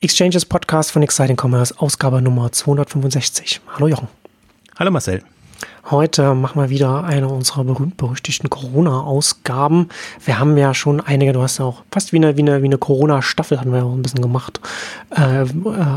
Exchanges Podcast von Exciting Commerce, Ausgabe Nummer 265. Hallo Jochen. Hallo Marcel. Heute machen wir wieder eine unserer berühmt-berüchtigten Corona-Ausgaben. Wir haben ja schon einige, du hast ja auch fast wie eine, wie eine, wie eine Corona-Staffel, hatten wir ja auch ein bisschen gemacht, äh, äh,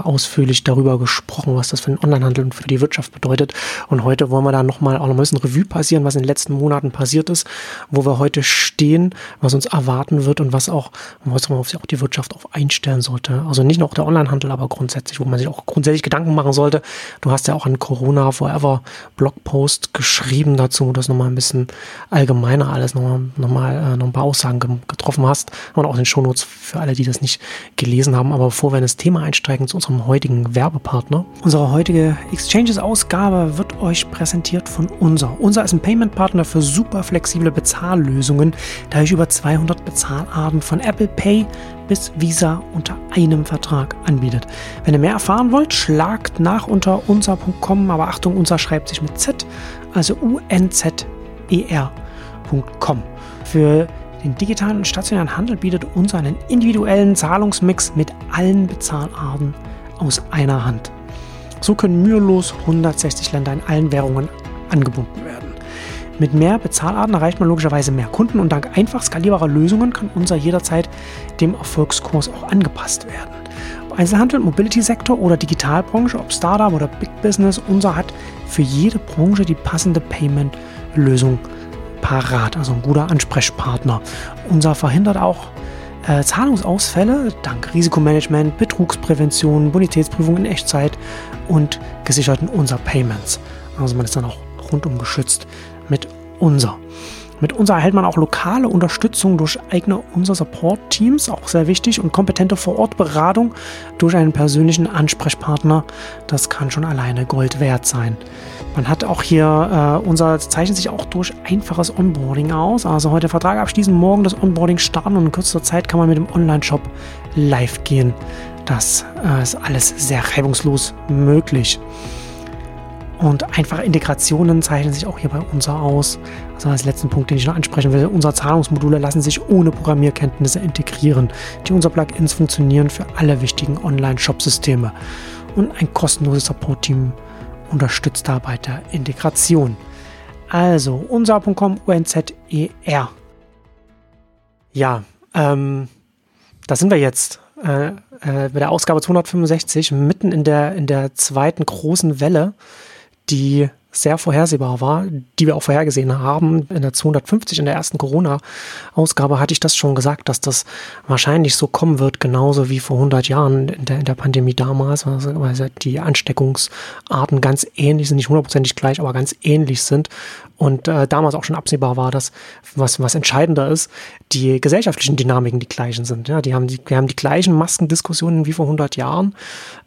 ausführlich darüber gesprochen, was das für den Onlinehandel und für die Wirtschaft bedeutet. Und heute wollen wir da nochmal auch noch ein bisschen Revue passieren, was in den letzten Monaten passiert ist, wo wir heute stehen, was uns erwarten wird und was auch, worauf sich auch die Wirtschaft auf einstellen sollte. Also nicht nur der Onlinehandel, aber grundsätzlich, wo man sich auch grundsätzlich Gedanken machen sollte. Du hast ja auch einen Corona Forever Blogpost Post geschrieben dazu, dass nochmal ein bisschen allgemeiner alles nochmal, nochmal äh, noch ein paar Aussagen getroffen hast. Und auch den Shownotes für alle, die das nicht gelesen haben. Aber bevor wir in das Thema einsteigen zu unserem heutigen Werbepartner. Unsere heutige Exchanges-Ausgabe wird euch präsentiert von Unser. Unser ist ein Payment-Partner für super flexible Bezahllösungen, da ich über 200 Bezahlarten von Apple Pay bis Visa unter einem Vertrag anbietet. Wenn ihr mehr erfahren wollt, schlagt nach unter unser.com, aber Achtung, unser schreibt sich mit Z, also unzer.com. Für den digitalen und stationären Handel bietet unser einen individuellen Zahlungsmix mit allen Bezahlarten aus einer Hand. So können mühelos 160 Länder in allen Währungen angebunden werden. Mit mehr Bezahlarten erreicht man logischerweise mehr Kunden und dank einfach skalierbarer Lösungen kann unser jederzeit dem Erfolgskurs auch angepasst werden. Ob Einzelhandel, Mobility-Sektor oder Digitalbranche, ob Startup oder Big Business, unser hat für jede Branche die passende Payment-Lösung parat, also ein guter Ansprechpartner. Unser verhindert auch äh, Zahlungsausfälle dank Risikomanagement, Betrugsprävention, Bonitätsprüfung in Echtzeit und gesicherten unser Payments. Also man ist dann auch rundum geschützt mit unser. Mit unser erhält man auch lokale Unterstützung durch eigene unser Support-Teams, auch sehr wichtig, und kompetente Vor-Ort-Beratung durch einen persönlichen Ansprechpartner. Das kann schon alleine Gold wert sein. Man hat auch hier, äh, unser zeichnet sich auch durch einfaches Onboarding aus. Also heute Vertrag abschließen, morgen das Onboarding starten und in kürzester Zeit kann man mit dem Online-Shop live gehen. Das äh, ist alles sehr reibungslos möglich. Und einfache Integrationen zeichnen sich auch hier bei unser aus. Also als letzten Punkt, den ich noch ansprechen will, unsere Zahlungsmodule lassen sich ohne Programmierkenntnisse integrieren. Die unser Plugins funktionieren für alle wichtigen Online-Shop-Systeme. Und ein kostenloses Support-Team unterstützt dabei der Integration. Also unser.com UNZER. Ja, ähm, da sind wir jetzt äh, äh, bei der Ausgabe 265 mitten in der, in der zweiten großen Welle die sehr vorhersehbar war, die wir auch vorhergesehen haben. In der 250, in der ersten Corona-Ausgabe hatte ich das schon gesagt, dass das wahrscheinlich so kommen wird, genauso wie vor 100 Jahren in der, in der Pandemie damals, weil die Ansteckungsarten ganz ähnlich sind, nicht hundertprozentig gleich, aber ganz ähnlich sind. Und äh, damals auch schon absehbar war, dass was, was entscheidender ist, die gesellschaftlichen Dynamiken die gleichen sind. Ja, die haben die, wir haben die gleichen Maskendiskussionen wie vor 100 Jahren.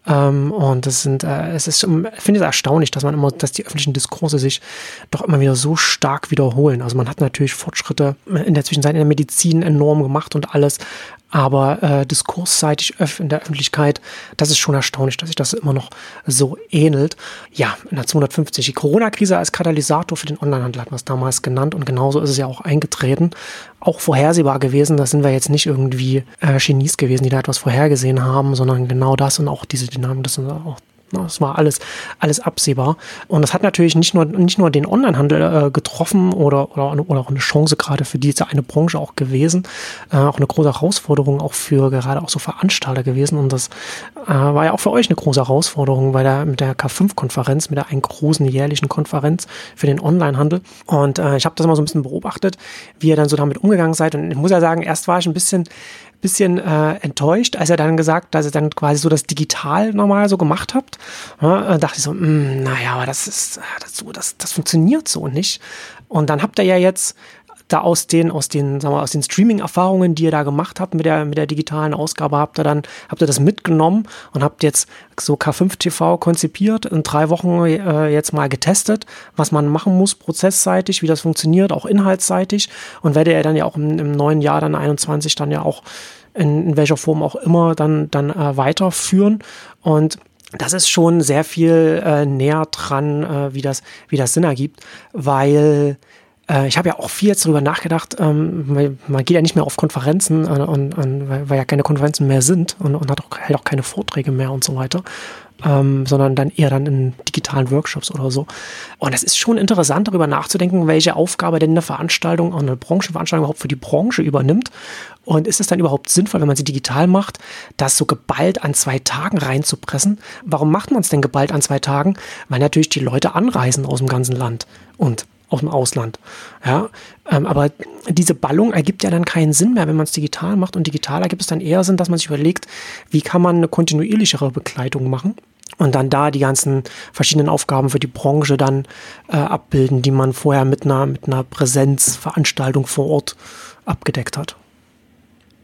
Ähm, und das sind, äh, es ist, ich finde es erstaunlich, dass man immer, dass die öffentlichen Diskurse sich doch immer wieder so stark wiederholen. Also man hat natürlich Fortschritte in der Zwischenzeit in der Medizin enorm gemacht und alles, aber äh, diskursseitig in der Öffentlichkeit, das ist schon erstaunlich, dass sich das immer noch so ähnelt. Ja, in der 250. Die Corona-Krise als Katalysator für den Onlinehandel hat man es damals genannt und genauso ist es ja auch eingetreten. Auch vorhersehbar gewesen, das sind wir jetzt nicht irgendwie äh, Genies gewesen, die da etwas vorhergesehen haben, sondern genau das und auch diese Dynamik, das sind auch das war alles, alles absehbar. Und das hat natürlich nicht nur, nicht nur den Onlinehandel äh, getroffen oder, oder, oder auch eine Chance gerade für diese eine Branche auch gewesen, äh, auch eine große Herausforderung auch für gerade auch so Veranstalter gewesen. Und das äh, war ja auch für euch eine große Herausforderung bei der, mit der K5-Konferenz, mit der einen großen jährlichen Konferenz für den Onlinehandel. Und äh, ich habe das mal so ein bisschen beobachtet, wie ihr dann so damit umgegangen seid. Und ich muss ja sagen, erst war ich ein bisschen bisschen äh, enttäuscht, als er dann gesagt, dass ihr dann quasi so das digital normal so gemacht habt. Ja, dachte ich so, mh, hm, naja, aber das ist, das, das, das funktioniert so nicht. Und dann habt ihr ja jetzt da aus den, aus den, sagen wir, aus den Streaming-Erfahrungen, die ihr da gemacht habt mit der, mit der digitalen Ausgabe, habt ihr dann, habt ihr das mitgenommen und habt jetzt so K5 TV konzipiert, in drei Wochen äh, jetzt mal getestet, was man machen muss, prozessseitig, wie das funktioniert, auch inhaltsseitig und werdet ihr dann ja auch im, im neuen Jahr dann 21 dann ja auch in, in welcher Form auch immer dann, dann äh, weiterführen. Und das ist schon sehr viel äh, näher dran, äh, wie, das, wie das Sinn ergibt, weil Äh, ich habe ja auch viel jetzt darüber nachgedacht, ähm, man geht ja nicht mehr auf Konferenzen, äh, und, und, weil, weil, ja keine Konferenzen mehr sind und, und hat auch, hält auch keine Vorträge mehr und so weiter ähm, sondern dann eher dann in digitalen Workshops oder so. Und es ist schon interessant, darüber nachzudenken, welche Aufgabe denn eine Veranstaltung, eine Branchenveranstaltung überhaupt für die Branche übernimmt. Und ist es dann überhaupt sinnvoll, wenn man sie digital macht, das so geballt an zwei Tagen reinzupressen? Warum macht man es denn geballt an zwei Tagen? Weil natürlich die Leute anreisen aus dem ganzen Land. Und aus dem Ausland. Ja, ähm, aber diese Ballung ergibt ja dann keinen Sinn mehr, wenn man es digital macht. Und digital ergibt es dann eher Sinn, dass man sich überlegt, wie kann man eine kontinuierlichere Begleitung machen und dann da die ganzen verschiedenen Aufgaben für die Branche dann äh, abbilden, die man vorher mit einer, mit einer Präsenzveranstaltung vor Ort abgedeckt hat.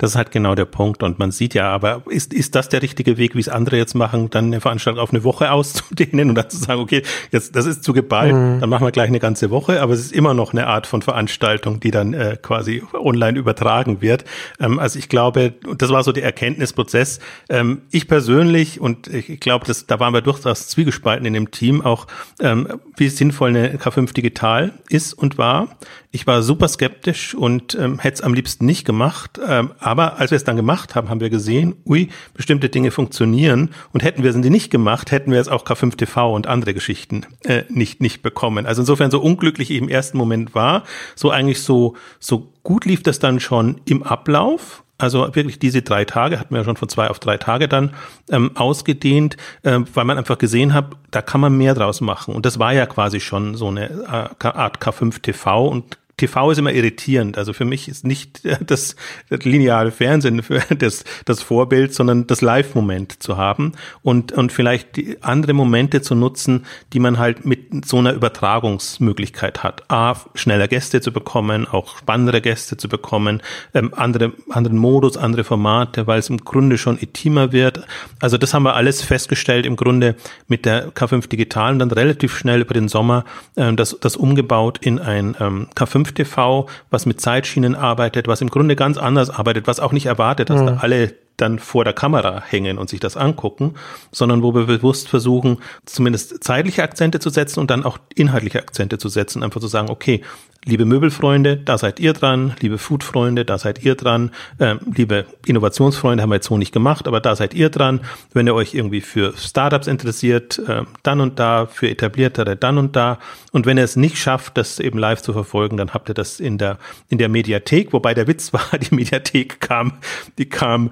Das ist halt genau der Punkt. Und man sieht ja, aber ist, ist das der richtige Weg, wie es andere jetzt machen, dann eine Veranstaltung auf eine Woche auszudehnen und dann zu sagen, okay, jetzt das ist zu geballt, mhm. dann machen wir gleich eine ganze Woche, aber es ist immer noch eine Art von Veranstaltung, die dann äh, quasi online übertragen wird. Ähm, also ich glaube, das war so der Erkenntnisprozess. Ähm, ich persönlich und ich glaube, das, da waren wir durchaus zwiegespalten in dem Team auch, ähm, wie sinnvoll eine K5 digital ist und war. Ich war super skeptisch und ähm, hätte es am liebsten nicht gemacht. Ähm, aber als wir es dann gemacht haben, haben wir gesehen, ui, bestimmte Dinge funktionieren. Und hätten wir sie nicht gemacht, hätten wir jetzt auch K5 TV und andere Geschichten äh, nicht, nicht bekommen. Also insofern, so unglücklich ich im ersten Moment war, so eigentlich so, so gut lief das dann schon im Ablauf. Also wirklich diese drei Tage hatten wir ja schon von zwei auf drei Tage dann ähm, ausgedehnt, äh, weil man einfach gesehen hat, da kann man mehr draus machen. Und das war ja quasi schon so eine äh, Art K5 TV und TV ist immer irritierend. Also für mich ist nicht das, das lineare Fernsehen das, das Vorbild, sondern das Live-Moment zu haben und, und vielleicht andere Momente zu nutzen, die man halt mit so einer Übertragungsmöglichkeit hat. A, schneller Gäste zu bekommen, auch spannendere Gäste zu bekommen, ähm, andere, anderen Modus, andere Formate, weil es im Grunde schon intimer wird. Also das haben wir alles festgestellt im Grunde mit der K5 Digital und dann relativ schnell über den Sommer ähm, das, das umgebaut in ein ähm, K5 TV, was mit Zeitschienen arbeitet, was im Grunde ganz anders arbeitet, was auch nicht erwartet, dass mhm. da alle dann vor der Kamera hängen und sich das angucken, sondern wo wir bewusst versuchen, zumindest zeitliche Akzente zu setzen und dann auch inhaltliche Akzente zu setzen, einfach zu sagen, okay, liebe Möbelfreunde, da seid ihr dran, liebe Foodfreunde, da seid ihr dran, äh, liebe Innovationsfreunde, haben wir jetzt so nicht gemacht, aber da seid ihr dran. Wenn ihr euch irgendwie für Startups interessiert, äh, dann und da, für etabliertere, dann und da. Und wenn ihr es nicht schafft, das eben live zu verfolgen, dann habt ihr das in der, in der Mediathek, wobei der Witz war, die Mediathek kam, die kam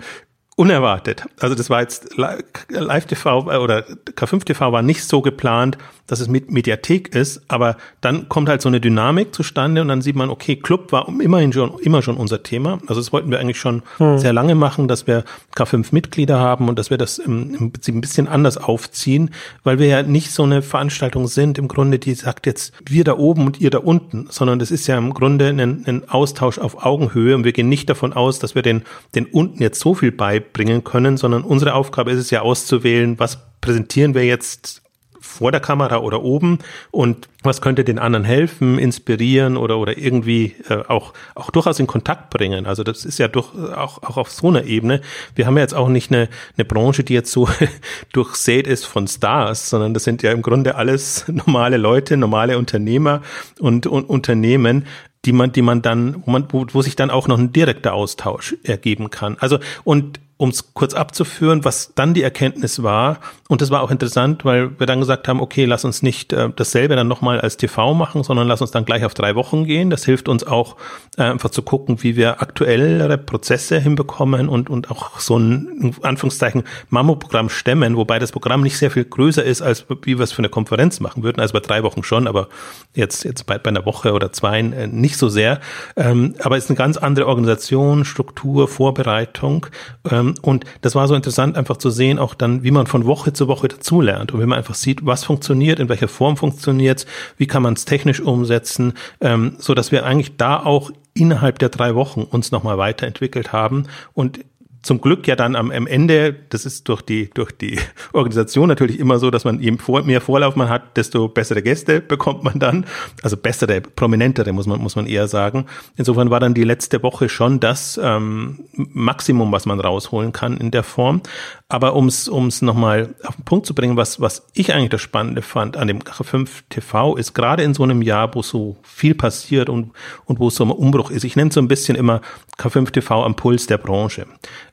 unerwartet. Also das war jetzt Live-TV äh, oder K5-TV war nicht so geplant, dass es mit Mediathek ist, aber dann kommt halt so eine Dynamik zustande und dann sieht man, okay, Club war immerhin schon, immer schon unser Thema. Also das wollten wir eigentlich schon hm. sehr lange machen, dass wir K5-Mitglieder haben und dass wir das im, im Prinzip ein bisschen anders aufziehen, weil wir ja nicht so eine Veranstaltung sind, im Grunde, die sagt jetzt wir da oben und ihr da unten, sondern das ist ja im Grunde ein, ein Austausch auf Augenhöhe und wir gehen nicht davon aus, dass wir den, den unten jetzt so viel beibringen können, sondern unsere Aufgabe ist es ja auszuwählen, was präsentieren wir jetzt vor der Kamera oder oben und was könnte den anderen helfen, inspirieren oder oder irgendwie äh, auch auch durchaus in Kontakt bringen. Also das ist ja durch, auch auch auf so einer Ebene. Wir haben ja jetzt auch nicht eine eine Branche, die jetzt so durchsät ist von Stars, sondern das sind ja im Grunde alles normale Leute, normale Unternehmer und, und Unternehmen, die man, die man dann, wo man, wo, wo sich dann auch noch ein direkter Austausch ergeben kann. Also und um es kurz abzuführen, was dann die Erkenntnis war, und das war auch interessant, weil wir dann gesagt haben, okay, lass uns nicht äh, dasselbe dann nochmal als TV machen, sondern lass uns dann gleich auf drei Wochen gehen. Das hilft uns auch äh, einfach zu gucken, wie wir aktuellere Prozesse hinbekommen und, und auch so ein, in Anführungszeichen, Mammoprogramm stemmen, wobei das Programm nicht sehr viel größer ist, als wie wir es für eine Konferenz machen würden. Also bei drei Wochen schon, aber jetzt, jetzt bei, bei einer Woche oder zwei äh, nicht so sehr. Ähm, aber es ist eine ganz andere Organisation, Struktur, Vorbereitung. Ähm, und das war so interessant, einfach zu sehen, auch dann, wie man von Woche zu Woche dazulernt. Und wie man einfach sieht, was funktioniert, in welcher Form funktioniert wie kann man es technisch umsetzen, ähm, so dass wir eigentlich da auch innerhalb der drei Wochen uns nochmal weiterentwickelt haben. Und zum Glück ja dann am, am Ende, das ist durch die, durch die Organisation natürlich immer so, dass man je mehr Vorlauf man hat, desto bessere Gäste bekommt man dann. Also bessere, prominentere, muss man, muss man eher sagen. Insofern war dann die letzte Woche schon das ähm, Maximum, was man rausholen kann in der Form. Aber um es nochmal auf den Punkt zu bringen, was, was ich eigentlich das Spannende fand an dem K5 TV ist, gerade in so einem Jahr, wo so viel passiert und, und wo so ein Umbruch ist, ich nenne es so ein bisschen immer K5 TV am Puls der Branche,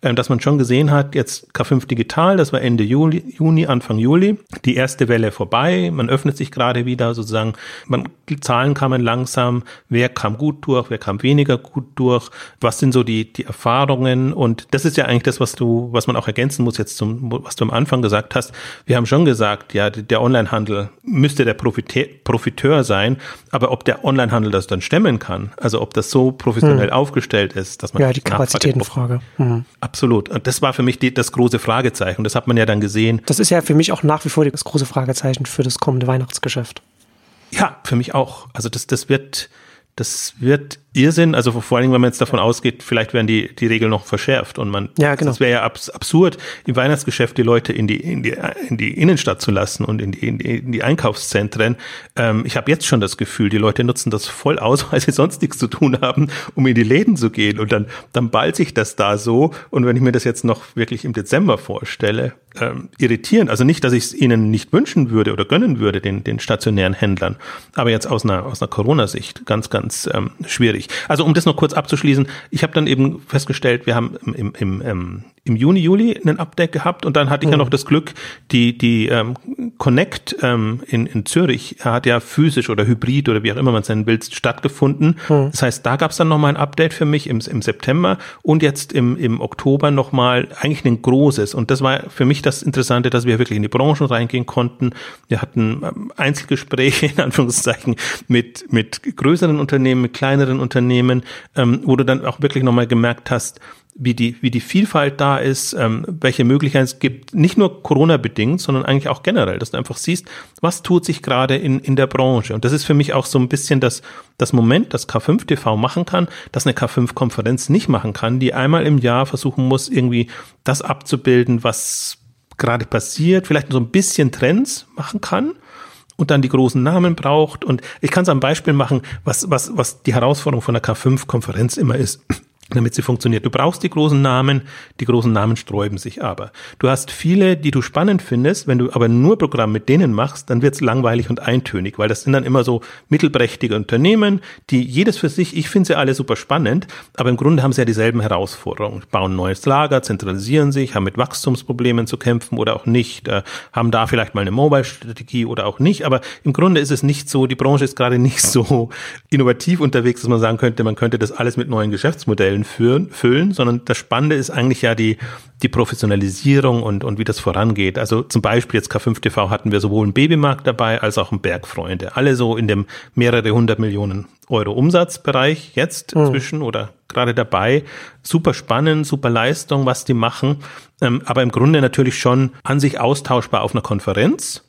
ähm, dass man schon gesehen hat, jetzt K5 Digital, das war Ende Juli, Juni, Anfang Juli, die erste Welle vorbei, man öffnet sich gerade wieder sozusagen, man, die Zahlen kamen langsam, wer kam gut durch, wer kam weniger gut durch, was sind so die, die Erfahrungen? Und das ist ja eigentlich das, was du, was man auch ergänzen muss jetzt zum, was du am Anfang gesagt hast. Wir haben schon gesagt, ja, der Onlinehandel müsste der Profite Profiteur sein, aber ob der Onlinehandel das dann stemmen kann, also ob das so professionell hm. aufgestellt ist, dass man ja die Kapazitätenfrage. Mhm. Absolut. Und das war für mich die, das große Fragezeichen. Das hat man ja dann gesehen. Das ist ja für mich auch nach wie vor das große Fragezeichen für das kommende Weihnachtsgeschäft. Ja, für mich auch. Also das, das wird, das wird Irrsinn, also vor allen Dingen, wenn man jetzt davon ausgeht, vielleicht werden die, die Regeln noch verschärft und man, ja, genau. das wäre ja abs absurd, im Weihnachtsgeschäft die Leute in die, in die, in die Innenstadt zu lassen und in die, in die, in die Einkaufszentren. Ähm, ich habe jetzt schon das Gefühl, die Leute nutzen das voll aus, weil sie sonst nichts zu tun haben, um in die Läden zu gehen und dann, dann ballt sich das da so und wenn ich mir das jetzt noch wirklich im Dezember vorstelle, ähm, irritieren. Also nicht, dass ich es ihnen nicht wünschen würde oder gönnen würde, den, den stationären Händlern, aber jetzt aus einer, aus einer Corona-Sicht ganz, ganz ähm, schwierig schwierig. Also um das noch kurz abzuschließen, ich habe dann eben festgestellt, wir haben im, im, im, ähm, im Juni, Juli einen Update gehabt und dann hatte ich ja noch das Glück, die, die ähm, Connect ähm, in, in Zürich hat ja physisch oder hybrid oder wie auch immer man es nennen will, stattgefunden. Mhm. Das heißt, da gab es dann nochmal ein Update für mich im, im September und jetzt im, im Oktober nochmal eigentlich ein großes. Und das war für mich das Interessante, dass wir wirklich in die Branchen reingehen konnten. Wir hatten ähm, Einzelgespräche, in Anführungszeichen, mit, mit größeren Unternehmen, mit kleineren Unternehmen, ähm, wo du dann auch wirklich nochmal gemerkt hast, wie die, wie die Vielfalt da ist, ähm, welche Möglichkeiten es gibt, nicht nur Corona-bedingt, sondern eigentlich auch generell, dass du einfach siehst, was tut sich gerade in, in der Branche. Und das ist für mich auch so ein bisschen das, das Moment, das K5 TV machen kann, dass eine K5-Konferenz nicht machen kann, die einmal im Jahr versuchen muss, irgendwie das abzubilden, was gerade passiert, vielleicht so ein bisschen Trends machen kann und dann die großen Namen braucht. Und ich kann es am Beispiel machen, was, was, was die Herausforderung von der K5-Konferenz immer ist damit sie funktioniert. Du brauchst die großen Namen, die großen Namen sträuben sich aber. Du hast viele, die du spannend findest, wenn du aber nur Programm mit denen machst, dann wird's langweilig und eintönig, weil das sind dann immer so mittelprächtige Unternehmen, die jedes für sich, ich finde sie alle super spannend, aber im Grunde haben sie ja dieselben Herausforderungen. Bauen neues Lager, zentralisieren sich, haben mit Wachstumsproblemen zu kämpfen oder auch nicht, äh, haben da vielleicht mal eine Mobile-Strategie oder auch nicht, aber im Grunde ist es nicht so, die Branche ist gerade nicht so innovativ unterwegs, dass man sagen könnte, man könnte das alles mit neuen Geschäftsmodellen Stellen führen, füllen, sondern das Spannende ist eigentlich ja die, die Professionalisierung und, und wie das vorangeht. Also zum Beispiel jetzt K5 TV hatten wir sowohl einen Babymarkt dabei als auch einen Bergfreunde. Alle so in dem mehrere hundert Millionen Euro Umsatzbereich jetzt mhm. inzwischen oder gerade dabei. Super spannend, super Leistung, was die machen. Ähm, aber im Grunde natürlich schon an sich austauschbar auf einer Konferenz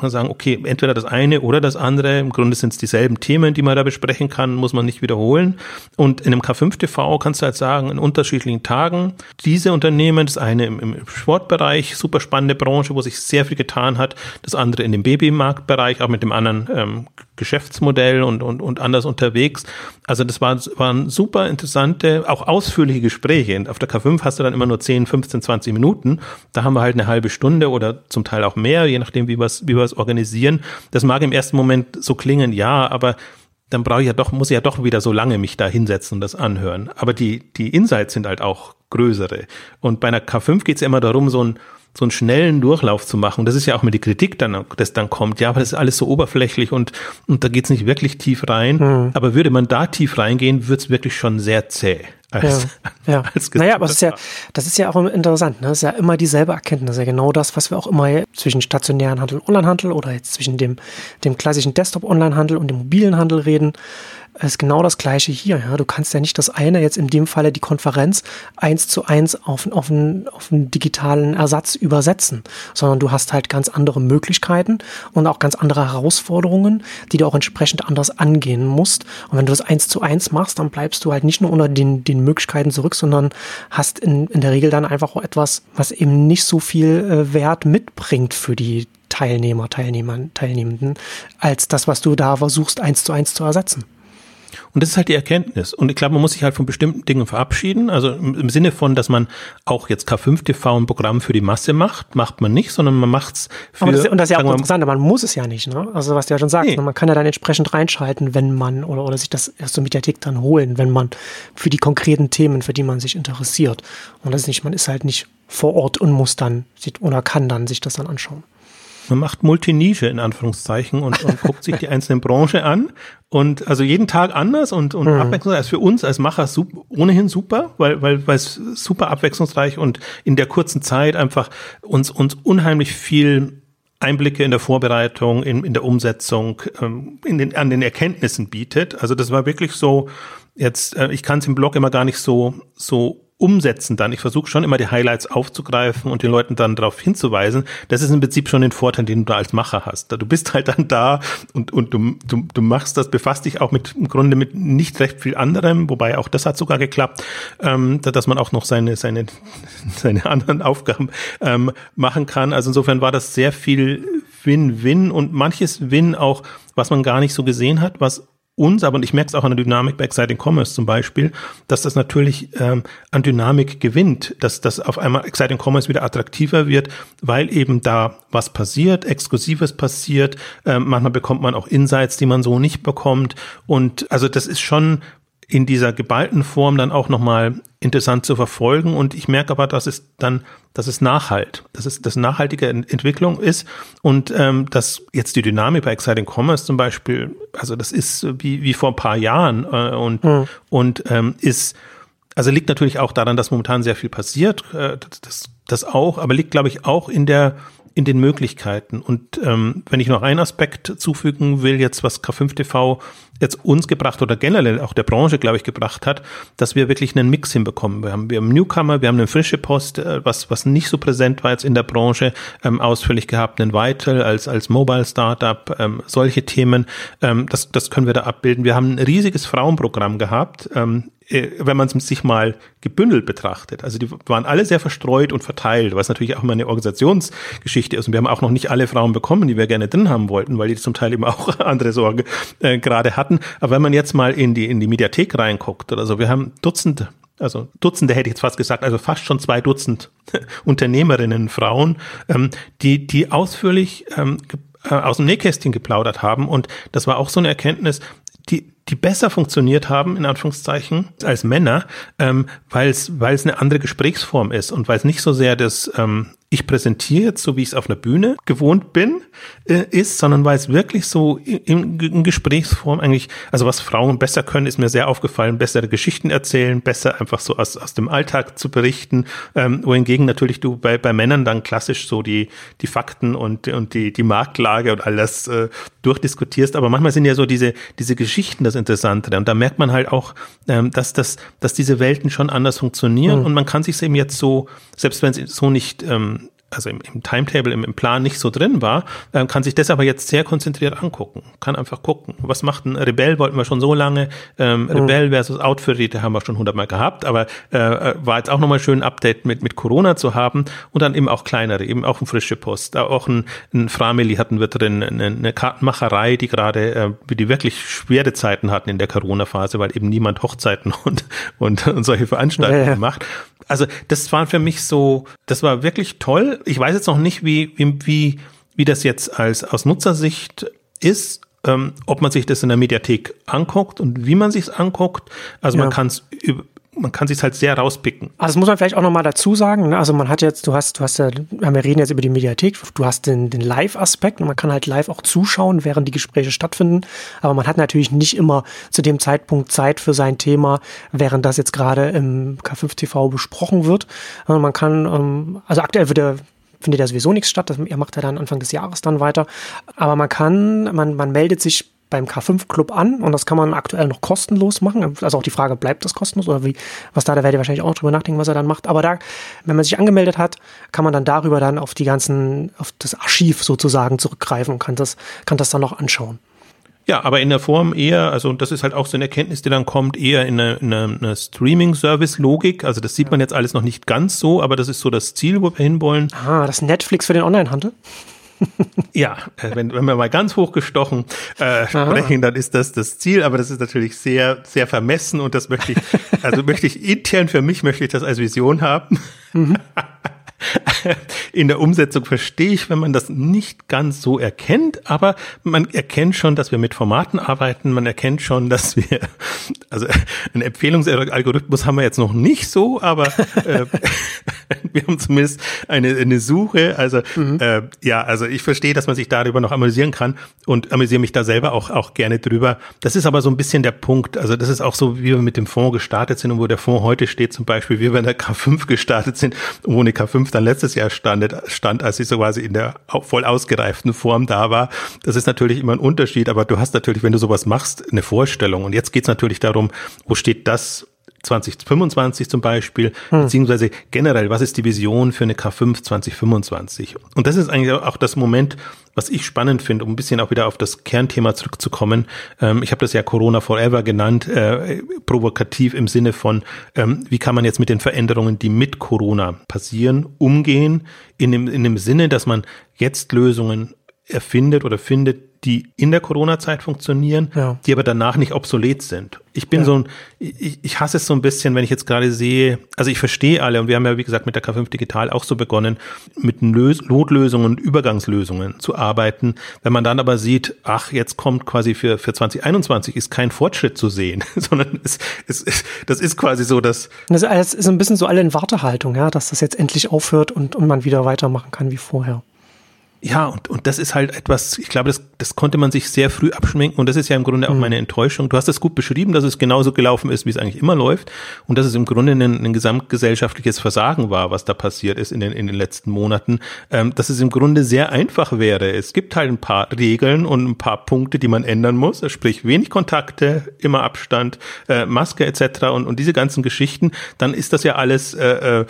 man sagen, okay, entweder das eine oder das andere. Im Grunde sind es dieselben Themen, die man da besprechen kann, muss man nicht wiederholen. Und in einem K5 TV kannst du halt sagen, in unterschiedlichen Tagen, diese Unternehmen, das eine im, im Sportbereich, super spannende Branche, wo sich sehr viel getan hat, das andere in dem Babymarktbereich, auch mit dem anderen ähm, Geschäftsmodell und, und, und anders unterwegs. Also das war, waren super interessante, auch ausführliche Gespräche. Und auf der K5 hast du dann immer nur 10, 15, 20 Minuten. Da haben wir halt eine halbe Stunde oder zum Teil auch mehr, je nachdem, wie wir es wie wir's organisieren. Das mag im ersten Moment so klingen, ja, aber dann brauche ich ja doch, muss ich ja doch wieder so lange mich da hinsetzen und das anhören. Aber die, die Insights sind halt auch größere. Und bei einer K5 geht es ja immer darum, so ein so einen schnellen Durchlauf zu machen. Das ist ja auch mit die Kritik, dann, das dann kommt. Ja, aber das ist alles so oberflächlich und, und da geht's nicht wirklich tief rein. Mhm. Aber würde man da tief reingehen, wird's wirklich schon sehr zäh. Als, ja, ja. Als naja, aber das ist ja, das ist ja auch interessant. Ne? Das ist ja immer dieselbe Erkenntnis. Ja genau das, was wir auch immer zwischen stationären Handel und Onlinehandel oder jetzt zwischen dem, dem klassischen Desktop-Onlinehandel und dem mobilen Handel reden ist genau das Gleiche hier. Ja? Du kannst ja nicht das eine, jetzt in dem Falle die Konferenz, eins zu eins auf, auf, einen, auf einen digitalen Ersatz übersetzen, sondern du hast halt ganz andere Möglichkeiten und auch ganz andere Herausforderungen, die du auch entsprechend anders angehen musst. Und wenn du das eins zu eins machst, dann bleibst du halt nicht nur unter den, den Möglichkeiten zurück, sondern hast in, in der Regel dann einfach auch etwas, was eben nicht so viel äh, Wert mitbringt für die Teilnehmer, Teilnehmer, Teilnehmenden, als das, was du da versuchst, eins zu eins zu ersetzen. Und das ist halt die Erkenntnis. Und ich glaube, man muss sich halt von bestimmten Dingen verabschieden. Also im, im Sinne von, dass man auch jetzt K5 TV ein Programm für die Masse macht, macht man nicht, sondern man macht's für. Das, und das ist ja auch interessant, man muss es ja nicht, ne? Also was du ja schon sagst, nee. Ne? man kann ja dann entsprechend reinschalten, wenn man oder, oder sich das erst zur Mediathek dann holen, wenn man für die konkreten Themen, für die man sich interessiert. Und das ist nicht, man ist halt nicht vor Ort und muss dann oder kann dann sich das dann anschauen. Man macht Multinische in Anführungszeichen und, und guckt sich die einzelnen Branche an und also jeden Tag anders und, und mhm. abwechslungsreich. Ist für uns als Macher super, ohnehin super, weil, weil, weil es super abwechslungsreich und in der kurzen Zeit einfach uns, uns unheimlich viel Einblicke in der Vorbereitung, in, in der Umsetzung, ähm, in den, an den Erkenntnissen bietet. Also das war wirklich so, jetzt, äh, ich kann es im Blog immer gar nicht so, so umsetzen dann. Ich versuche schon immer die Highlights aufzugreifen und den Leuten dann darauf hinzuweisen. Das ist im Prinzip schon den Vorteil, den du da als Macher hast. Du bist halt dann da und, und du, du, du machst das, befasst dich auch mit im Grunde mit nicht recht viel anderem, wobei auch das hat sogar geklappt, ähm, dass man auch noch seine, seine, seine anderen Aufgaben ähm, machen kann. Also insofern war das sehr viel Win-Win und manches Win auch, was man gar nicht so gesehen hat, was uns, aber und ich merke es auch an der Dynamik bei Exciting Commerce zum Beispiel, dass das natürlich ähm, an Dynamik gewinnt, dass das auf einmal Exciting Commerce wieder attraktiver wird, weil eben da was passiert, Exklusives passiert, ähm, manchmal bekommt man auch Insights, die man so nicht bekommt. Und also das ist schon in dieser geballten Form dann auch nochmal interessant zu verfolgen. Und ich merke aber, dass es dann, dass es nachhalt, dass es das nachhaltige Entwicklung ist und ähm, dass jetzt die Dynamik bei Exciting Commerce zum Beispiel, also das ist wie, wie vor ein paar Jahren äh, und, mhm. und ähm, ist, also liegt natürlich auch daran, dass momentan sehr viel passiert, äh, das, das auch, aber liegt, glaube ich, auch in der in den Möglichkeiten. Und ähm, wenn ich noch einen Aspekt zufügen will, jetzt was K5TV jetzt uns gebracht oder generell auch der Branche, glaube ich, gebracht hat, dass wir wirklich einen Mix hinbekommen. Wir haben, wir haben Newcomer, wir haben eine frische Post, äh, was, was nicht so präsent war jetzt in der Branche, ähm, ausführlich gehabt, einen Vital als, als Mobile Startup, ähm, solche Themen, ähm, das, das können wir da abbilden. Wir haben ein riesiges Frauenprogramm gehabt, ähm, äh, wenn man es sich mal gebündelt betrachtet. Also die waren alle sehr verstreut und verteilt, was natürlich auch immer eine Organisationsgeschichte ist. Und wir haben auch noch nicht alle Frauen bekommen, die wir gerne drin haben wollten, weil die zum Teil eben auch andere Sorge äh, gerade hatten. Aber wenn man jetzt mal in die, in die Mediathek reinguckt oder so, wir haben Dutzende also Dutzende hätte ich jetzt fast gesagt, also fast schon zwei Dutzend Unternehmerinnen, Frauen, ähm, die, die ausführlich ähm, äh, aus dem Nähkästchen geplaudert haben. Und das war auch so eine Erkenntnis, die, die besser funktioniert haben, in Anführungszeichen, als Männer, ähm, weil es eine andere Gesprächsform ist und weil es nicht so sehr das ähm, ich präsentiere jetzt, so wie ich es auf einer Bühne gewohnt bin, äh, ist, sondern weil es wirklich so in, in, Gesprächsform eigentlich, also was Frauen besser können, ist mir sehr aufgefallen, bessere Geschichten erzählen, besser einfach so aus, aus dem Alltag zu berichten, ähm, wohingegen natürlich du bei, bei Männern dann klassisch so die, die Fakten und, und die, die Marktlage und alles äh, durchdiskutierst, aber manchmal sind ja so diese, diese Geschichten das Interessante und da merkt man halt auch, ähm, dass, dass, dass diese Welten schon anders funktionieren. Mhm. und man kann sich eben jetzt so, selbst wenn es so nicht ähm, also im, im Timetable, im, im, Plan nicht so drin war, äh, kann sich das aber jetzt sehr konzentriert angucken. Kann einfach gucken. Was macht ein Rebell? Wollten wir schon so lange. Ähm, mhm. Rebell versus Outfit, haben wir schon hundertmal gehabt, aber äh, äh, war jetzt auch nochmal schön ein Update mit, mit Corona zu haben und dann eben auch kleinere, eben auch ein frische Post. Auch ein, ein Frameli hatten wir drin, eine, eine Kartenmacherei, die gerade, äh, die wirklich schwere Zeiten hatten in der Corona-Phase, weil eben niemand Hochzeiten und, und, und solche Veranstaltungen ja, ja. macht. Also das war für mich so, das war wirklich toll. Ich weiß jetzt noch nicht, wie, wie, wie, das jetzt als aus Nutzersicht ist, ähm, ob man sich das in der Mediathek anguckt und wie man sich es anguckt. Also ja. man kann es man kann sich halt sehr rauspicken. Also das muss man vielleicht auch nochmal dazu sagen. Ne? Also man hat jetzt, du hast, du hast ja, wir reden jetzt über die Mediathek, du hast den, den Live-Aspekt und man kann halt live auch zuschauen, während die Gespräche stattfinden. Aber man hat natürlich nicht immer zu dem Zeitpunkt Zeit für sein Thema, während das jetzt gerade im K5 TV besprochen wird. Man kann, ähm, also aktuell wird der findet ja sowieso nichts statt. Er macht ja dann Anfang des Jahres dann weiter. Aber man kann, man, man meldet sich beim K5 Club an und das kann man aktuell noch kostenlos machen. Also auch die Frage, bleibt das kostenlos oder wie, was da, da werde ich wahrscheinlich auch drüber nachdenken, was er dann macht. Aber da, wenn man sich angemeldet hat, kann man dann darüber dann auf die ganzen, auf das Archiv sozusagen zurückgreifen und kann das, kann das dann noch anschauen. Ja, aber in der Form eher, also das ist halt auch so eine Erkenntnis, die dann kommt, eher in eine, eine, eine Streaming-Service-Logik. Also das sieht man jetzt alles noch nicht ganz so, aber das ist so das Ziel, wo wir hinwollen. Ah, das Netflix für den Onlinehandel? ja, äh, wenn, wenn wir mal ganz hochgestochen äh, sprechen, dann ist das das Ziel, aber das ist natürlich sehr, sehr vermessen und das möchte ich, also möchte ich intern für mich, möchte ich das als Vision haben. Mhm. In der Umsetzung verstehe ich, wenn man das nicht ganz so erkennt, aber man erkennt schon, dass wir mit Formaten arbeiten, man erkennt schon, dass wir, also einen Empfehlungsalgorithmus haben wir jetzt noch nicht so, aber äh, wir haben zumindest eine, eine Suche. Also mhm. äh, ja, also ich verstehe, dass man sich darüber noch amüsieren kann und amüsiere mich da selber auch, auch gerne drüber. Das ist aber so ein bisschen der Punkt. Also das ist auch so, wie wir mit dem Fonds gestartet sind und wo der Fonds heute steht, zum Beispiel, wie wir in der K5 gestartet sind und wo eine K5 dann letztes Jahr stand, stand als sie so quasi in der voll ausgereiften Form da war. Das ist natürlich immer ein Unterschied, aber du hast natürlich, wenn du sowas machst, eine Vorstellung. Und jetzt geht es natürlich darum, wo steht das 2025 zum Beispiel, hm. beziehungsweise generell, was ist die Vision für eine K5 2025? Und das ist eigentlich auch das Moment, was ich spannend finde, um ein bisschen auch wieder auf das Kernthema zurückzukommen. Ähm, ich habe das ja Corona Forever genannt, äh, provokativ im Sinne von, ähm, wie kann man jetzt mit den Veränderungen, die mit Corona passieren, umgehen, in dem, in dem Sinne, dass man jetzt Lösungen erfindet oder findet, die in der Corona-Zeit funktionieren, ja. die aber danach nicht obsolet sind. Ich bin ja. so ein, ich, ich hasse es so ein bisschen, wenn ich jetzt gerade sehe, also ich verstehe alle und wir haben ja, wie gesagt, mit der K5 Digital auch so begonnen, mit Notlösungen und Übergangslösungen zu arbeiten. Wenn man dann aber sieht, ach, jetzt kommt quasi für, für 2021 ist kein Fortschritt zu sehen, sondern es, es, es, das ist quasi so, dass. Das ist ein bisschen so alle in Wartehaltung, ja, dass das jetzt endlich aufhört und, und man wieder weitermachen kann wie vorher. Ja, und, und das ist halt etwas, ich glaube, das, das konnte man sich sehr früh abschminken und das ist ja im Grunde auch mhm. meine Enttäuschung. Du hast es gut beschrieben, dass es genauso gelaufen ist, wie es eigentlich immer läuft und dass es im Grunde ein, ein gesamtgesellschaftliches Versagen war, was da passiert ist in den, in den letzten Monaten, ähm, dass es im Grunde sehr einfach wäre. Es gibt halt ein paar Regeln und ein paar Punkte, die man ändern muss, sprich wenig Kontakte, immer Abstand, äh, Maske etc. Und, und diese ganzen Geschichten, dann ist das ja alles äh, äh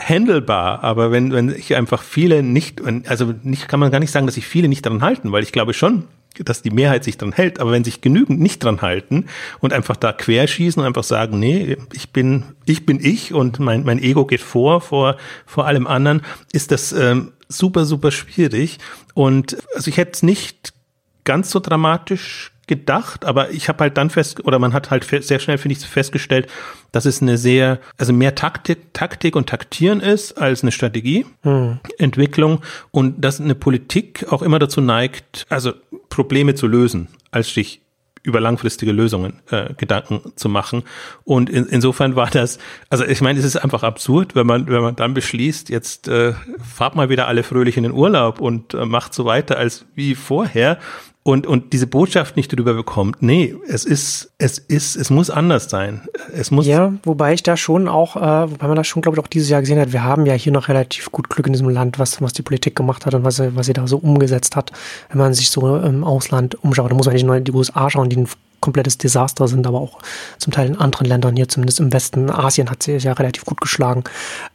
handelbar, aber wenn, wenn ich einfach viele nicht, also nicht, kann man gar nicht sagen, dass sich viele nicht dran halten, weil ich glaube schon, dass die Mehrheit sich dran hält, aber wenn sich genügend nicht dran halten und einfach da querschießen und einfach sagen, nee, ich bin, ich bin ich und mein, mein Ego geht vor, vor, vor allem anderen, ist das ähm, super, super schwierig. Und also ich hätte es nicht ganz so dramatisch gedacht, aber ich habe halt dann fest, oder man hat halt sehr schnell, finde ich, festgestellt, dass es eine sehr, also mehr Taktik, Taktik und Taktieren ist als eine Strategieentwicklung hm. und dass eine Politik auch immer dazu neigt, also Probleme zu lösen, als sich über langfristige Lösungen äh, Gedanken zu machen. Und in, insofern war das, also ich meine, es ist einfach absurd, wenn man, wenn man dann beschließt, jetzt äh, fahrt mal wieder alle fröhlich in den Urlaub und äh, macht so weiter als wie vorher und, und diese Botschaft nicht drüber bekommt. Nee, es ist, es ist, es muss anders sein. Es muss. Ja, wobei ich da schon auch, äh, wobei man das schon, glaube ich, auch dieses Jahr gesehen hat, wir haben ja hier noch relativ gut Glück in diesem Land, was, was die Politik gemacht hat und was sie, was sie da so umgesetzt hat. Wenn man sich so im Ausland umschaut, da muss man nicht nur in die USA schauen, die komplettes Desaster sind, aber auch zum Teil in anderen Ländern, hier zumindest im Westen Asien hat sie ja relativ gut geschlagen.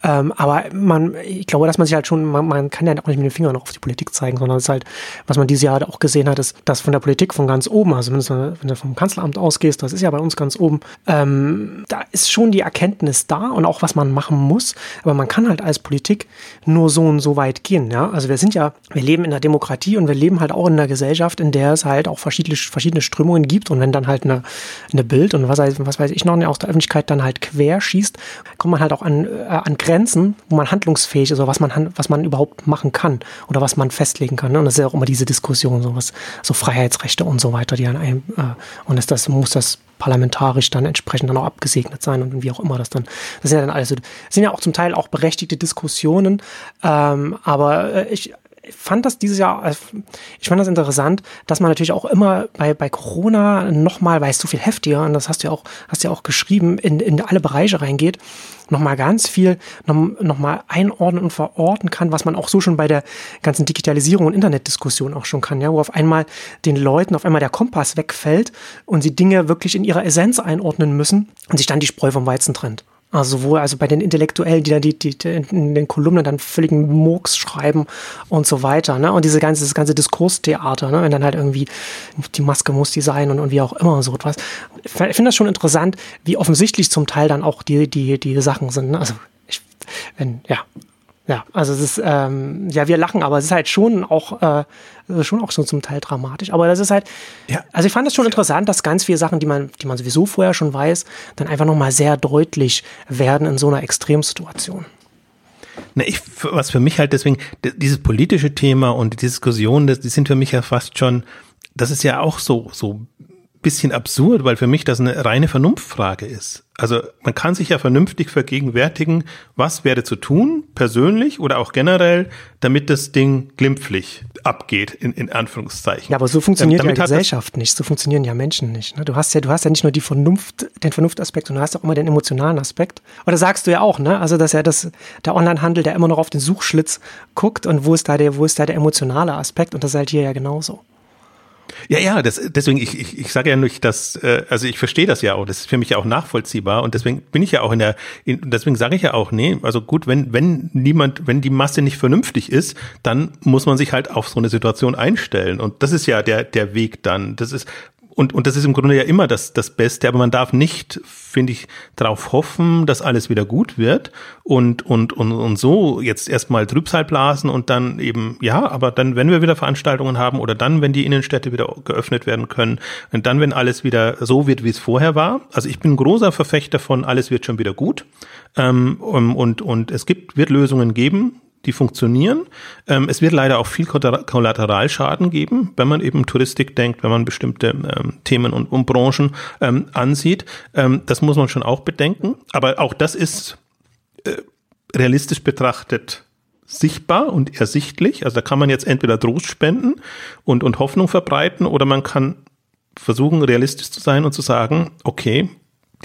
Ähm, aber man, ich glaube, dass man sich halt schon, man, man kann ja auch nicht mit den Fingern noch auf die Politik zeigen, sondern es ist halt, was man dieses Jahr auch gesehen hat, ist, dass von der Politik von ganz oben, also wenn du vom Kanzleramt ausgehst, das ist ja bei uns ganz oben, ähm, da ist schon die Erkenntnis da und auch was man machen muss, aber man kann halt als Politik nur so und so weit gehen, ja. Also wir sind ja, wir leben in der Demokratie und wir leben halt auch in einer Gesellschaft, in der es halt auch verschiedene, verschiedene Strömungen gibt und wenn dann halt eine, eine Bild und was, was weiß ich noch aus der Öffentlichkeit dann halt quer schießt, kommt man halt auch an, äh, an Grenzen, wo man handlungsfähig ist oder was man, was man überhaupt machen kann oder was man festlegen kann. Ne? Und das ist ja auch immer diese Diskussion, so so Freiheitsrechte und so weiter, die an einem, äh, und das, das muss das parlamentarisch dann entsprechend dann auch abgesegnet sein und wie auch immer das dann. Das sind ja dann alles, das sind ja auch zum Teil auch berechtigte Diskussionen, ähm, aber äh, ich fand das dieses Jahr, äh, ich fand das interessant, dass man natürlich auch immer bei, bei Corona nochmal, weil es so viel heftiger, und das hast du ja auch, hast ja auch geschrieben, in, in alle Bereiche reingeht, nochmal ganz viel nochmal noch einordnen und verorten kann, was man auch so schon bei der ganzen Digitalisierung und Internetdiskussion auch schon kann, ja, wo auf einmal den Leuten auf einmal der Kompass wegfällt und sie Dinge wirklich in ihrer Essenz einordnen müssen und sich dann die Spreu vom Weizen trennt. Also sowohl also bei den Intellektuellen, die dann die, die, die in den Kolumnen dann völligen Murks schreiben und so weiter, ne? Und diese ganze, das ganze Diskurstheater, ne? Wenn dann halt irgendwie die Maske muss die sein und, und wie auch immer so etwas. Ich finde das schon interessant, wie offensichtlich zum Teil dann auch die, die, die Sachen sind. Ne? Also ich, wenn, ja, Ja, also es ist, ähm, ja, wir lachen, aber es ist halt schon auch, äh, schon auch so zum Teil dramatisch. Aber das ist halt, ja. also ich fand es schon interessant, dass ganz viele Sachen, die man, die man sowieso vorher schon weiß, dann einfach nochmal sehr deutlich werden in so einer Extremsituation. Na, ich, was für mich halt deswegen, dieses politische Thema und die Diskussion, das, die sind für mich ja fast schon, das ist ja auch so, so bisschen absurd, weil für mich das eine reine Vernunftfrage ist. Also man kann sich ja vernünftig vergegenwärtigen, was wäre zu tun, persönlich oder auch generell, damit das Ding glimpflich abgeht, in, in Anführungszeichen. Ja, aber so funktioniert ähm, ja Gesellschaft nicht, so funktionieren ja Menschen nicht. Ne? Du hast ja, du hast ja nicht nur die Vernunft, den Vernunftaspekt, sondern du hast auch immer den emotionalen Aspekt. Oder sagst du ja auch, ne? Also dass ja das, der Onlinehandel, der immer noch auf den Suchschlitz guckt und wo ist da der, wo ist da der emotionale Aspekt und das ist halt hier ja genauso. Ja, ja, das, deswegen, ich, ich, ich sage ja nicht, dass, äh, also ich verstehe das ja auch, das ist für mich ja auch nachvollziehbar. Und deswegen bin ich ja auch in der, in, deswegen sage ich ja auch, nee, also gut, wenn, wenn niemand, wenn die Masse nicht vernünftig ist, dann muss man sich halt auf so eine Situation einstellen. Und das ist ja der, der Weg dann. Das ist, und, und das ist im Grunde ja immer das, das Beste, aber man darf nicht, finde ich, darauf hoffen, dass alles wieder gut wird und, und, und, und so jetzt erstmal Trübsal blasen und dann eben, ja, aber dann, wenn wir wieder Veranstaltungen haben oder dann, wenn die Innenstädte wieder geöffnet werden können und dann, wenn alles wieder so wird, wie es vorher war. Also ich bin großer Verfechter von, alles wird schon wieder gut. Ähm, und, und es gibt, wird Lösungen geben, die funktionieren. Ähm, es wird leider auch viel Kollateralschaden geben, wenn man eben Touristik denkt, wenn man bestimmte ähm, Themen und, und Branchen ähm, ansieht. Ähm, das muss man schon auch bedenken. Aber auch das ist äh, realistisch betrachtet sichtbar und ersichtlich. Also da kann man jetzt entweder Trost spenden und, und Hoffnung verbreiten oder man kann versuchen, realistisch zu sein und zu sagen, okay,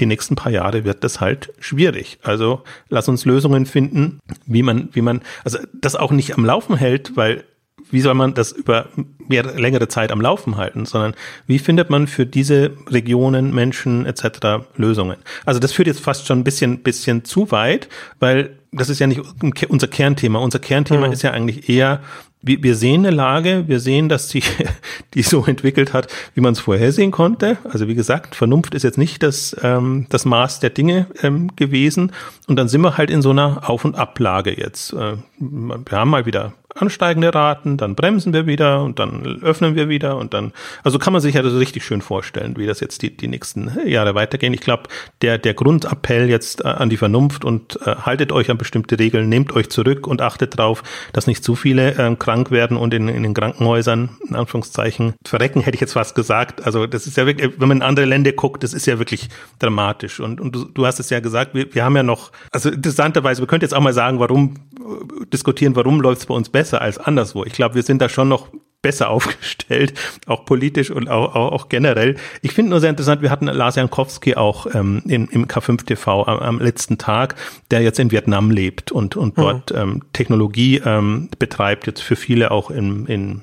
die nächsten paar Jahre wird das halt schwierig. Also lass uns Lösungen finden, wie man, wie man, also das auch nicht am Laufen hält, weil wie soll man das über mehr längere Zeit am Laufen halten, sondern wie findet man für diese Regionen, Menschen etc. Lösungen? Also das führt jetzt fast schon ein bisschen, bisschen zu weit, weil das ist ja nicht unser Kernthema. Unser Kernthema mhm. ist ja eigentlich eher, wir, wir sehen eine Lage, wir sehen, dass sie die so entwickelt hat, wie man es vorhersehen konnte. Also wie gesagt, Vernunft ist jetzt nicht das, ähm, das Maß der Dinge ähm, gewesen. Und dann sind wir halt in so einer Auf- und Ablage jetzt. Äh, wir haben mal wieder ansteigende Raten, dann bremsen wir wieder und dann öffnen wir wieder und dann, also kann man sich ja das richtig schön vorstellen, wie das jetzt die, die nächsten Jahre weitergehen. Ich glaube, der, der Grundappell jetzt äh, an die Vernunft und äh, haltet euch an bestimmte Regeln, nehmt euch zurück und achtet darauf, dass nicht zu viele äh, krank werden und in, in den Krankenhäusern, in Anführungszeichen, verrecken, hätte ich jetzt fast gesagt. Also das ist ja wirklich, wenn man in andere Länder guckt, das ist ja wirklich dramatisch. Und, und du, du hast es ja gesagt, wir, wir haben ja noch, also interessanterweise, wir könnten jetzt auch mal sagen, warum äh, diskutieren, warum läuft es bei uns besser besser als anderswo. Ich glaube, wir sind da schon noch besser aufgestellt, auch politisch und auch, auch, auch generell. Ich finde nur sehr interessant, wir hatten Lars Jankowski auch ähm, in, im K5 TV am, am, letzten Tag, der jetzt in Vietnam lebt und, und mhm. dort ähm, Technologie ähm, betreibt, jetzt für viele auch in, in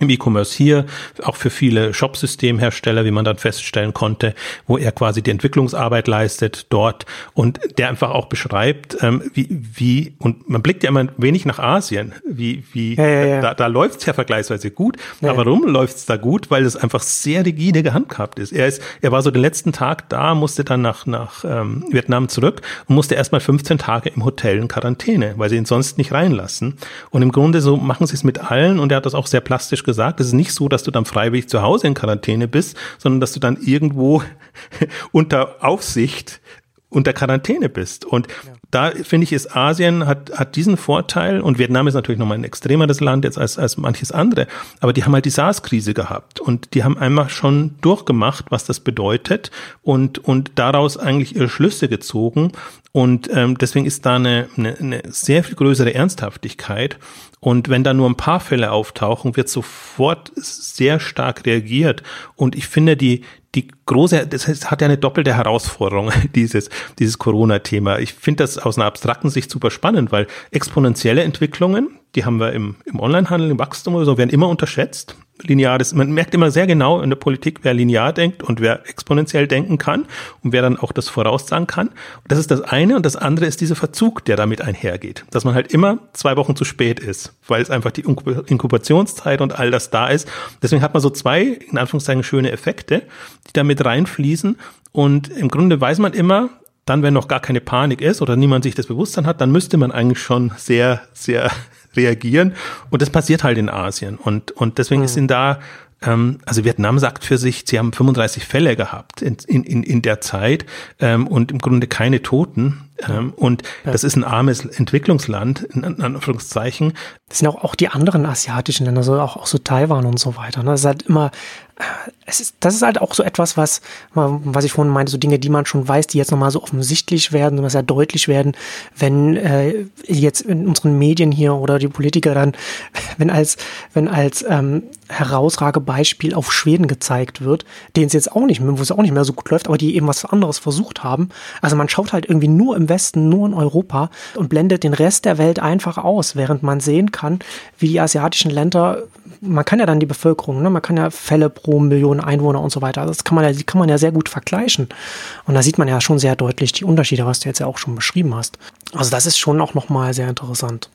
im E-Commerce hier, auch für viele Shop-Systemhersteller, wie man dann feststellen konnte, wo er quasi die Entwicklungsarbeit leistet dort und der einfach auch beschreibt, ähm, wie, wie, und man blickt ja immer wenig nach Asien, wie, wie, ja, ja, ja. da, da läuft es ja vergleichsweise gut. Aber warum läuft es da gut? Weil es einfach sehr rigide gehandhabt ist. Er ist, er war so den letzten Tag da, musste dann nach, nach ähm, Vietnam zurück und musste erstmal 15 Tage im Hotel in Quarantäne, weil sie ihn sonst nicht reinlassen. Und im Grunde so machen sie es mit allen und er hat das auch sehr plastisch gesagt gesagt, es ist nicht so, dass du dann freiwillig zu Hause in Quarantäne bist, sondern dass du dann irgendwo unter Aufsicht unter Quarantäne bist. Und ja. da finde ich, ist Asien hat, hat diesen Vorteil und Vietnam ist natürlich nochmal ein extremeres Land jetzt als, als manches andere, aber die haben halt die SARS-Krise gehabt und die haben einmal schon durchgemacht, was das bedeutet und, und daraus eigentlich ihre Schlüsse gezogen. Und ähm, deswegen ist da eine, eine, eine sehr viel größere Ernsthaftigkeit. Und wenn da nur ein paar Fälle auftauchen, wird sofort sehr stark reagiert. Und ich finde, die, die große, das hat ja eine doppelte Herausforderung, dieses, dieses Corona-Thema. Ich finde das aus einer abstrakten Sicht super spannend, weil exponentielle Entwicklungen, die haben wir im, im Onlinehandel, im Wachstum oder so, werden immer unterschätzt. Lineares, man merkt immer sehr genau in der Politik, wer linear denkt und wer exponentiell denken kann und wer dann auch das voraussagen kann. das ist das eine und das andere ist dieser Verzug, der damit einhergeht. Dass man halt immer zwei Wochen zu spät ist, weil es einfach die Inkubationszeit und all das da ist. Deswegen hat man so zwei, in Anführungszeichen, schöne Effekte, die damit reinfließen. Und im Grunde weiß man immer, dann, wenn noch gar keine Panik ist oder niemand sich das Bewusstsein hat, dann müsste man eigentlich schon sehr, sehr reagieren. Und das passiert halt in Asien. Und, und deswegen mhm. sind da ähm, also Vietnam sagt für sich, sie haben 35 Fälle gehabt in, in, in der Zeit ähm, und im Grunde keine Toten. Ähm, und ja. das ist ein armes Entwicklungsland, in, Anführungszeichen. Das sind auch, auch die anderen asiatischen Länder, so auch, auch so Taiwan und so weiter. Ne? Das ist halt immer, es ist, das ist halt auch so etwas, was, was ich vorhin meinte, so Dinge, die man schon weiß, die jetzt nochmal so offensichtlich werden, was ja deutlich werden, wenn äh, jetzt in unseren Medien hier oder die Politiker dann, wenn als, wenn als ähm, Herausragebeispiel auf Schweden gezeigt wird, denen es jetzt auch nicht, wo es auch nicht mehr so gut läuft, aber die eben was anderes versucht haben. Also man schaut halt irgendwie nur im Westen, nur in Europa und blendet den Rest der Welt einfach aus, während man sehen kann, wie die asiatischen Länder, man kann ja dann die Bevölkerung, ne, man kann ja Fälle pro Million Einwohner und so weiter, das kann man ja, die kann man ja sehr gut vergleichen. Und da sieht man ja schon sehr deutlich die Unterschiede, was du jetzt ja auch schon beschrieben hast. Also das ist schon auch nochmal sehr interessant.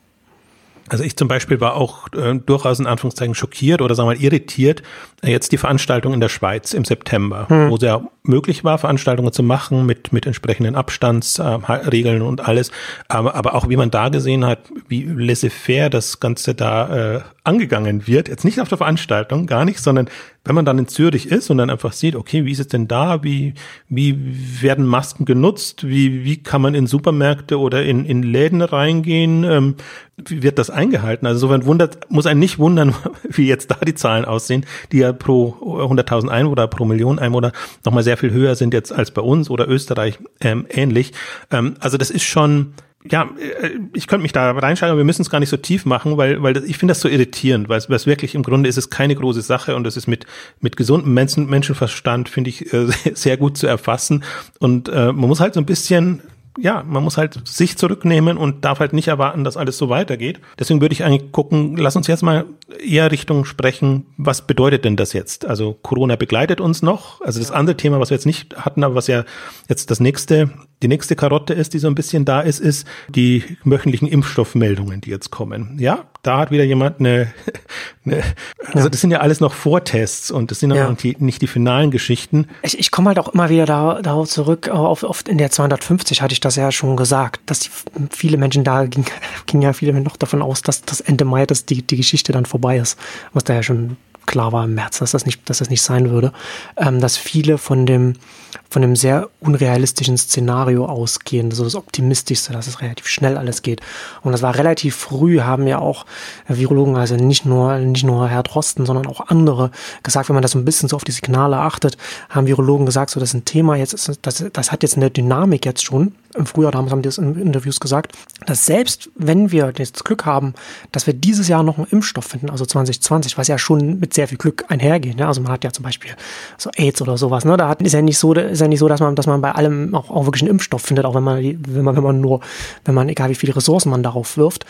Also ich zum Beispiel war auch äh, durchaus in Anführungszeichen schockiert oder sagen wir mal irritiert, äh, jetzt die Veranstaltung in der Schweiz im September, hm. wo es ja möglich war, Veranstaltungen zu machen mit, mit entsprechenden Abstandsregeln äh, und alles, aber, aber auch wie man da gesehen hat, wie laissez-faire das Ganze da äh, angegangen wird, jetzt nicht auf der Veranstaltung, gar nicht, sondern wenn man dann in Zürich ist und dann einfach sieht, okay, wie ist es denn da, wie, wie werden Masken genutzt, wie, wie kann man in Supermärkte oder in, in Läden reingehen, ähm, wie wird das eingehalten? Also insofern wundert, muss einen nicht wundern, wie jetzt da die Zahlen aussehen, die ja pro 100.000 Einwohner pro Million Einwohner nochmal sehr viel höher sind jetzt als bei uns oder Österreich ähm, ähnlich. Ähm, also das ist schon, ja, äh, ich könnte mich da reinschalten, aber wir müssen es gar nicht so tief machen, weil, weil ich finde das so irritierend, weil es, weil es wirklich im Grunde ist es keine große Sache und es ist mit, mit gesundem Menschen, Menschenverstand, finde ich, äh, sehr gut zu erfassen. Und äh, man muss halt so ein bisschen ja, man muss halt sich zurücknehmen und darf halt nicht erwarten, dass alles so weitergeht. Deswegen würde ich eigentlich gucken, lass uns jetzt mal eher Richtung sprechen, was bedeutet denn das jetzt? Also Corona begleitet uns noch. Also das andere Thema, was wir jetzt nicht hatten, aber was ja jetzt das nächste die nächste Karotte ist, die so ein bisschen da ist, ist die wöchentlichen Impfstoffmeldungen, die jetzt kommen. Ja, da hat wieder jemand eine, eine also das sind ja alles noch Vortests und das sind ja. noch die, nicht die finalen Geschichten. Ich, ich komme halt auch immer wieder da, darauf zurück, auf, auf in der 250 hatte ich das ja schon gesagt, dass die, viele Menschen da ging, ging ja viele noch davon aus, dass das Ende Mai, dass die, die Geschichte dann vorbei ist, was da ja schon klar war im März, dass das nicht, dass das nicht sein würde, ähm, dass viele von dem von einem sehr unrealistischen Szenario ausgehen, so das Optimistischste, dass es relativ schnell alles geht. Und das war relativ früh, haben ja auch Virologen, also nicht nur, nicht nur Herr Drosten, sondern auch andere gesagt, wenn man das so ein bisschen so auf die Signale achtet, haben Virologen gesagt, so das ist ein Thema jetzt, das, das hat jetzt eine Dynamik jetzt schon. Im Frühjahr damals haben die das in Interviews gesagt, dass selbst wenn wir das Glück haben, dass wir dieses Jahr noch einen Impfstoff finden, also 2020, was ja schon mit sehr viel Glück einhergeht. Ne? Also man hat ja zum Beispiel so AIDS oder sowas, ne? Da ist ja nicht so, ist ja nicht so, dass man, dass man bei allem auch, auch wirklich einen Impfstoff findet, auch wenn man, wenn man, wenn man nur, wenn man, egal wie viele Ressourcen man darauf wirft.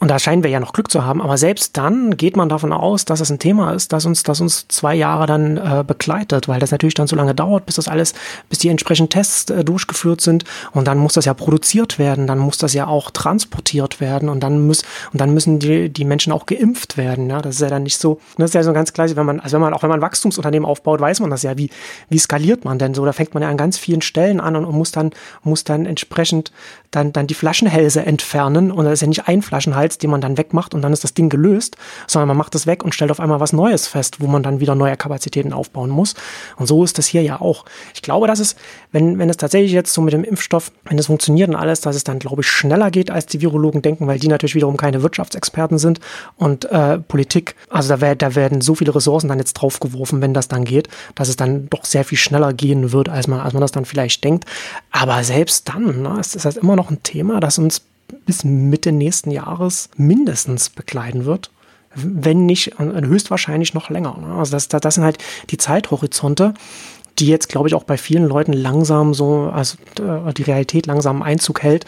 Und da scheinen wir ja noch Glück zu haben, aber selbst dann geht man davon aus, dass es ein Thema ist, das uns, das uns zwei Jahre dann äh, begleitet, weil das natürlich dann so lange dauert, bis das alles, bis die entsprechenden Tests äh, durchgeführt sind und dann muss das ja produziert werden, dann muss das ja auch transportiert werden und dann muss und dann müssen die, die Menschen auch geimpft werden. Ja, das ist ja dann nicht so, das ist ja so ganz gleich, wenn man, also wenn man auch wenn man Wachstumsunternehmen aufbaut, weiß man das ja, wie wie skaliert man denn so? Da fängt man ja an ganz vielen Stellen an und, und muss dann muss dann entsprechend dann dann die Flaschenhälse entfernen und das ist ja nicht ein Flaschenhals Salz, den man dann wegmacht und dann ist das Ding gelöst, sondern man macht es weg und stellt auf einmal was Neues fest, wo man dann wieder neue Kapazitäten aufbauen muss. Und so ist das hier ja auch. Ich glaube, dass es, wenn, wenn es tatsächlich jetzt so mit dem Impfstoff, wenn es funktioniert und alles, dass es dann, glaube ich, schneller geht, als die Virologen denken, weil die natürlich wiederum keine Wirtschaftsexperten sind und äh, Politik. Also da, wär, da werden so viele Ressourcen dann jetzt draufgeworfen, wenn das dann geht, dass es dann doch sehr viel schneller gehen wird, als man, als man das dann vielleicht denkt. Aber selbst dann ne, ist das halt immer noch ein Thema, das uns bis Mitte nächsten Jahres mindestens begleiten wird. Wenn nicht, höchstwahrscheinlich noch länger. Ne? Also das, das sind halt die Zeithorizonte, die jetzt, glaube ich, auch bei vielen Leuten langsam so, also äh, die Realität langsam Einzug hält,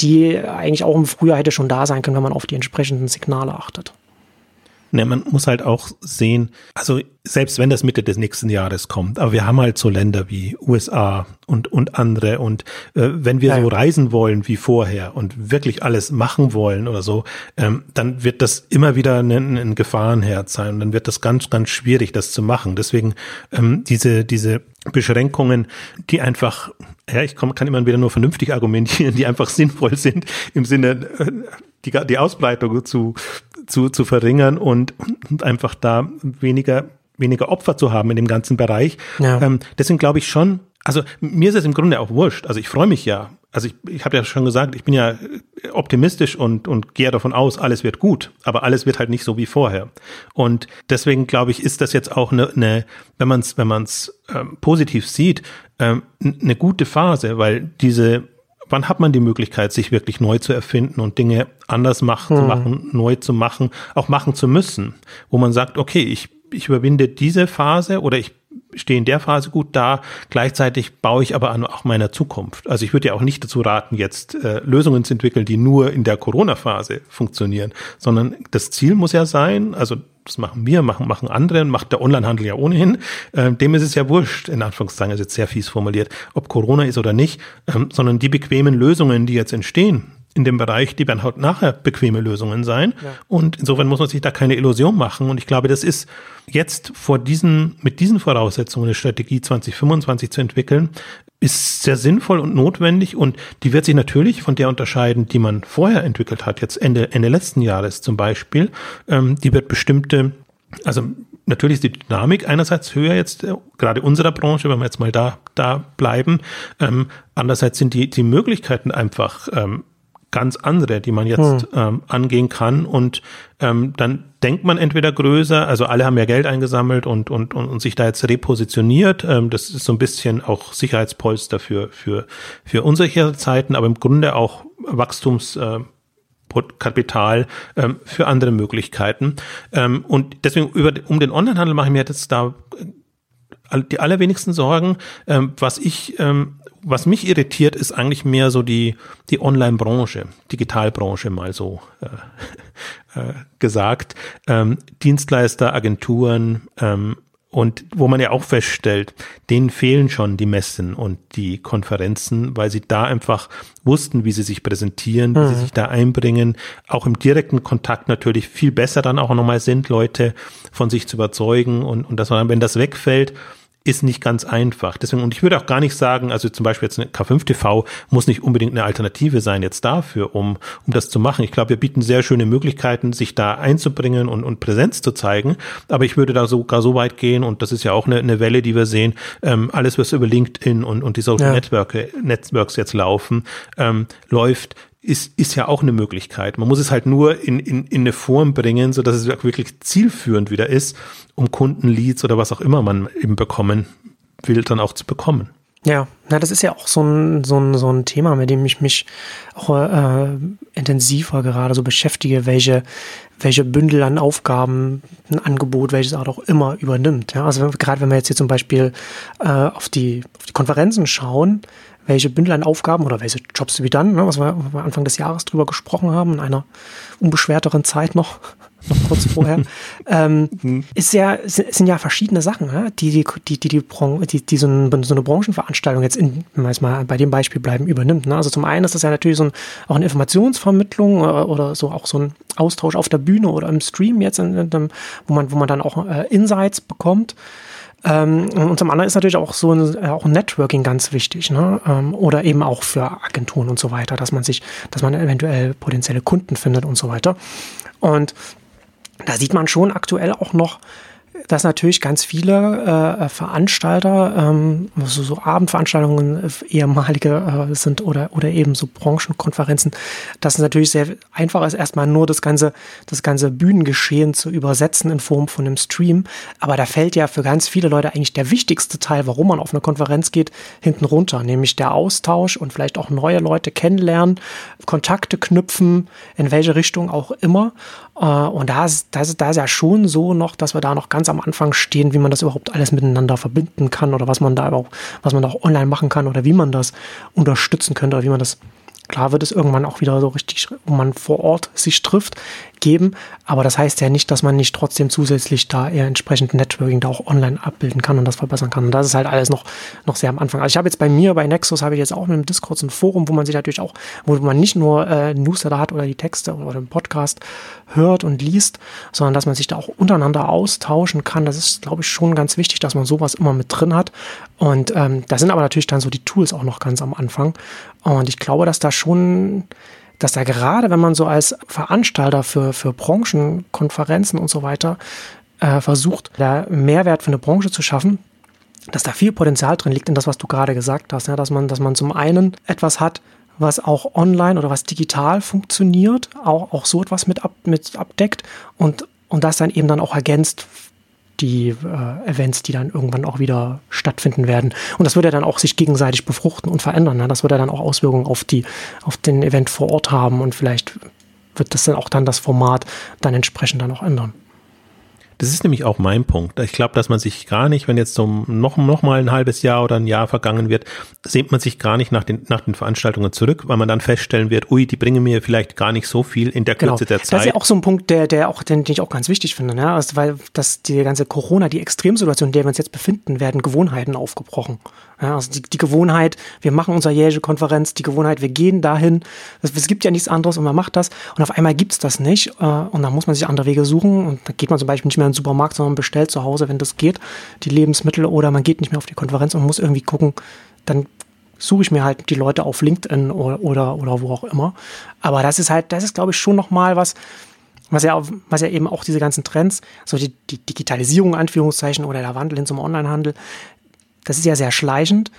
die eigentlich auch im Frühjahr hätte schon da sein können, wenn man auf die entsprechenden Signale achtet. Ne, man muss halt auch sehen, also selbst wenn das Mitte des nächsten Jahres kommt, aber wir haben halt so Länder wie USA und, und andere und äh, wenn wir ja. so reisen wollen wie vorher und wirklich alles machen wollen oder so, ähm, dann wird das immer wieder ein, ein Gefahrenherz sein und dann wird das ganz, ganz schwierig, das zu machen. Deswegen ähm, diese, diese Beschränkungen, die einfach, ja, ich kann immer wieder nur vernünftig argumentieren, die einfach sinnvoll sind im Sinne, äh, die, die Ausbreitung zu, zu, zu verringern und, und einfach da weniger weniger Opfer zu haben in dem ganzen Bereich. Ja. Ähm, deswegen glaube ich schon, also mir ist es im Grunde auch wurscht. Also ich freue mich ja. Also ich, ich habe ja schon gesagt, ich bin ja optimistisch und, und gehe davon aus, alles wird gut, aber alles wird halt nicht so wie vorher. Und deswegen glaube ich, ist das jetzt auch eine, eine wenn man es wenn man's, ähm, positiv sieht, ähm, eine gute Phase, weil diese wann hat man die Möglichkeit, sich wirklich neu zu erfinden und Dinge anders machen, hm. zu machen, neu zu machen, auch machen zu müssen, wo man sagt, okay, ich ich überwinde diese Phase oder ich stehe in der Phase gut da. Gleichzeitig baue ich aber an auch meiner Zukunft. Also ich würde ja auch nicht dazu raten, jetzt äh, Lösungen zu entwickeln, die nur in der Corona-Phase funktionieren, sondern das Ziel muss ja sein, also das machen wir, machen, machen andere, macht der Onlinehandel ja ohnehin. Ähm, dem ist es ja wurscht, in Anführungszeichen, ist jetzt sehr fies formuliert, ob Corona ist oder nicht, ähm, sondern die bequemen Lösungen, die jetzt entstehen, in dem Bereich, die werden halt nachher bequeme Lösungen sein. Ja. Und insofern muss man sich da keine Illusion machen. Und ich glaube, das ist jetzt vor diesen, mit diesen Voraussetzungen eine Strategie 2025 zu entwickeln, ist sehr sinnvoll und notwendig und die wird sich natürlich von der unterscheiden, die man vorher entwickelt hat, jetzt Ende, Ende letzten Jahres zum Beispiel. Ähm, die wird bestimmte, also natürlich ist die Dynamik einerseits höher jetzt, äh, gerade unserer Branche, wenn wir jetzt mal da, da bleiben. Ähm, andererseits sind die, die Möglichkeiten einfach ähm, ganz andere, die man jetzt hm. ähm, angehen kann. Und ähm, dann denkt man entweder größer, also alle haben ja Geld eingesammelt und, und, und, und sich da jetzt repositioniert. Ähm, das ist so ein bisschen auch Sicherheitspolster für, für, für unsichere Zeiten, aber im Grunde auch Wachstums. Äh, Kapital ähm, für andere Möglichkeiten. Ähm, und deswegen über, um den Onlinehandel mache ich mir jetzt da äh, die allerwenigsten Sorgen. Ähm, was ich ähm, was mich irritiert, ist eigentlich mehr so die, die Online-Branche, Digitalbranche mal so äh, äh, gesagt. Ähm, Dienstleister, Agenturen ähm, und wo man ja auch feststellt, denen fehlen schon die Messen und die Konferenzen, weil sie da einfach wussten, wie sie sich präsentieren, wie mhm. sie sich da einbringen, auch im direkten Kontakt natürlich viel besser dann auch nochmal sind, Leute von sich zu überzeugen und, und dass man, wenn das wegfällt, ist nicht ganz einfach. Deswegen, und ich würde auch gar nicht sagen, also zum Beispiel jetzt eine K5 TV muss nicht unbedingt eine Alternative sein jetzt dafür, um, um das zu machen. Ich glaube, wir bieten sehr schöne Möglichkeiten, sich da einzubringen und, und Präsenz zu zeigen. Aber ich würde da sogar so weit gehen, und das ist ja auch eine, eine Welle, die wir sehen, ähm, alles, was über LinkedIn und, und die Social ja. Network, Networks jetzt laufen, ähm, läuft ist, ist ja auch eine Möglichkeit. Man muss es halt nur in, in, in eine Form bringen, so dass es wirklich zielführend wieder ist, um Kundenleads oder was auch immer man eben bekommen will, dann auch zu bekommen. Ja, na, das ist ja auch so ein, so ein, so ein Thema, mit dem ich mich auch äh, intensiver gerade so beschäftige, welche, welche Bündel an Aufgaben ein Angebot, welches Art auch immer übernimmt. Ja, also gerade wenn wir jetzt hier zum Beispiel äh, auf, die, auf die Konferenzen schauen, welche Bündel an Aufgaben oder welche Jobs wie dann, ne, was wir, Anfang des Jahres drüber gesprochen haben, in einer unbeschwerteren Zeit noch, noch kurz vorher, ähm, mhm. ist ja, sind ja verschiedene Sachen, ne, die, die, die, die, die, die, die so, ein, so eine Branchenveranstaltung jetzt, in, wenn wir jetzt mal bei dem Beispiel bleiben, übernimmt. Ne? Also zum einen ist das ja natürlich so ein, auch eine Informationsvermittlung oder, oder so auch so ein Austausch auf der Bühne oder im Stream jetzt, in, in wo man, wo man dann auch äh, Insights bekommt. Ähm, und zum anderen ist natürlich auch so ein, äh, auch Networking ganz wichtig, ne? Ähm, oder eben auch für Agenturen und so weiter, dass man sich, dass man eventuell potenzielle Kunden findet und so weiter. Und da sieht man schon aktuell auch noch dass natürlich ganz viele äh, Veranstalter, ähm, so, so Abendveranstaltungen, äh, ehemalige äh, sind oder, oder eben so Branchenkonferenzen, dass es natürlich sehr einfach ist, erstmal nur das ganze, das ganze Bühnengeschehen zu übersetzen in Form von einem Stream. Aber da fällt ja für ganz viele Leute eigentlich der wichtigste Teil, warum man auf eine Konferenz geht, hinten runter, nämlich der Austausch und vielleicht auch neue Leute kennenlernen, Kontakte knüpfen, in welche Richtung auch immer. Äh, und da ist, da, ist, da ist ja schon so noch, dass wir da noch ganz am Anfang stehen, wie man das überhaupt alles miteinander verbinden kann oder was man da überhaupt, was man auch online machen kann oder wie man das unterstützen könnte oder wie man das klar wird es irgendwann auch wieder so richtig, wo man vor Ort sich trifft, geben. Aber das heißt ja nicht, dass man nicht trotzdem zusätzlich da eher entsprechend Networking da auch online abbilden kann und das verbessern kann. Und das ist halt alles noch, noch sehr am Anfang. Also ich habe jetzt bei mir, bei Nexus, habe ich jetzt auch mit dem Discord so ein Forum, wo man sich natürlich auch, wo man nicht nur äh, Newsletter hat oder die Texte oder den Podcast hört und liest, sondern dass man sich da auch untereinander austauschen kann. Das ist, glaube ich, schon ganz wichtig, dass man sowas immer mit drin hat. Und ähm, da sind aber natürlich dann so die Tools auch noch ganz am Anfang. Und ich glaube, dass da schon dass da gerade, wenn man so als Veranstalter für, für Branchenkonferenzen und so weiter äh, versucht, da Mehrwert für eine Branche zu schaffen, dass da viel Potenzial drin liegt in das, was du gerade gesagt hast, ja, dass man, dass man zum einen etwas hat, was auch online oder was digital funktioniert, auch, auch so etwas mit, ab, mit abdeckt und, und das dann eben dann auch ergänzt die äh, Events, die dann irgendwann auch wieder stattfinden werden. Und das würde ja dann auch sich gegenseitig befruchten und verändern. Ne? Das würde ja dann auch Auswirkungen auf die, auf den Event vor Ort haben und vielleicht wird das dann auch dann das Format dann entsprechend dann auch ändern. Das ist nämlich auch mein Punkt. Ich glaube, dass man sich gar nicht, wenn jetzt so noch, noch mal ein halbes Jahr oder ein Jahr vergangen wird, sehnt man sich gar nicht nach den, nach den Veranstaltungen zurück, weil man dann feststellen wird, ui, die bringen mir vielleicht gar nicht so viel in der genau. Kürze der Zeit. Das ist ja auch so ein Punkt, der, der auch, den, den ich auch ganz wichtig finde, ne? also, weil das die ganze Corona, die Extremsituation, in der wir uns jetzt befinden, werden Gewohnheiten aufgebrochen. Ja, also die, die Gewohnheit, wir machen unsere jährige Konferenz, die Gewohnheit, wir gehen dahin. Es, es gibt ja nichts anderes und man macht das. Und auf einmal gibt's das nicht. Äh, und dann muss man sich andere Wege suchen. Und da geht man zum Beispiel nicht mehr den Supermarkt, sondern bestellt zu Hause, wenn das geht, die Lebensmittel. Oder man geht nicht mehr auf die Konferenz und muss irgendwie gucken, dann suche ich mir halt die Leute auf LinkedIn oder, oder, oder wo auch immer. Aber das ist halt, das ist, glaube ich, schon nochmal was, was ja, was ja eben auch diese ganzen Trends, so die, die Digitalisierung, Anführungszeichen, oder der Wandel hin zum Onlinehandel, das ist ja sehr schleichend.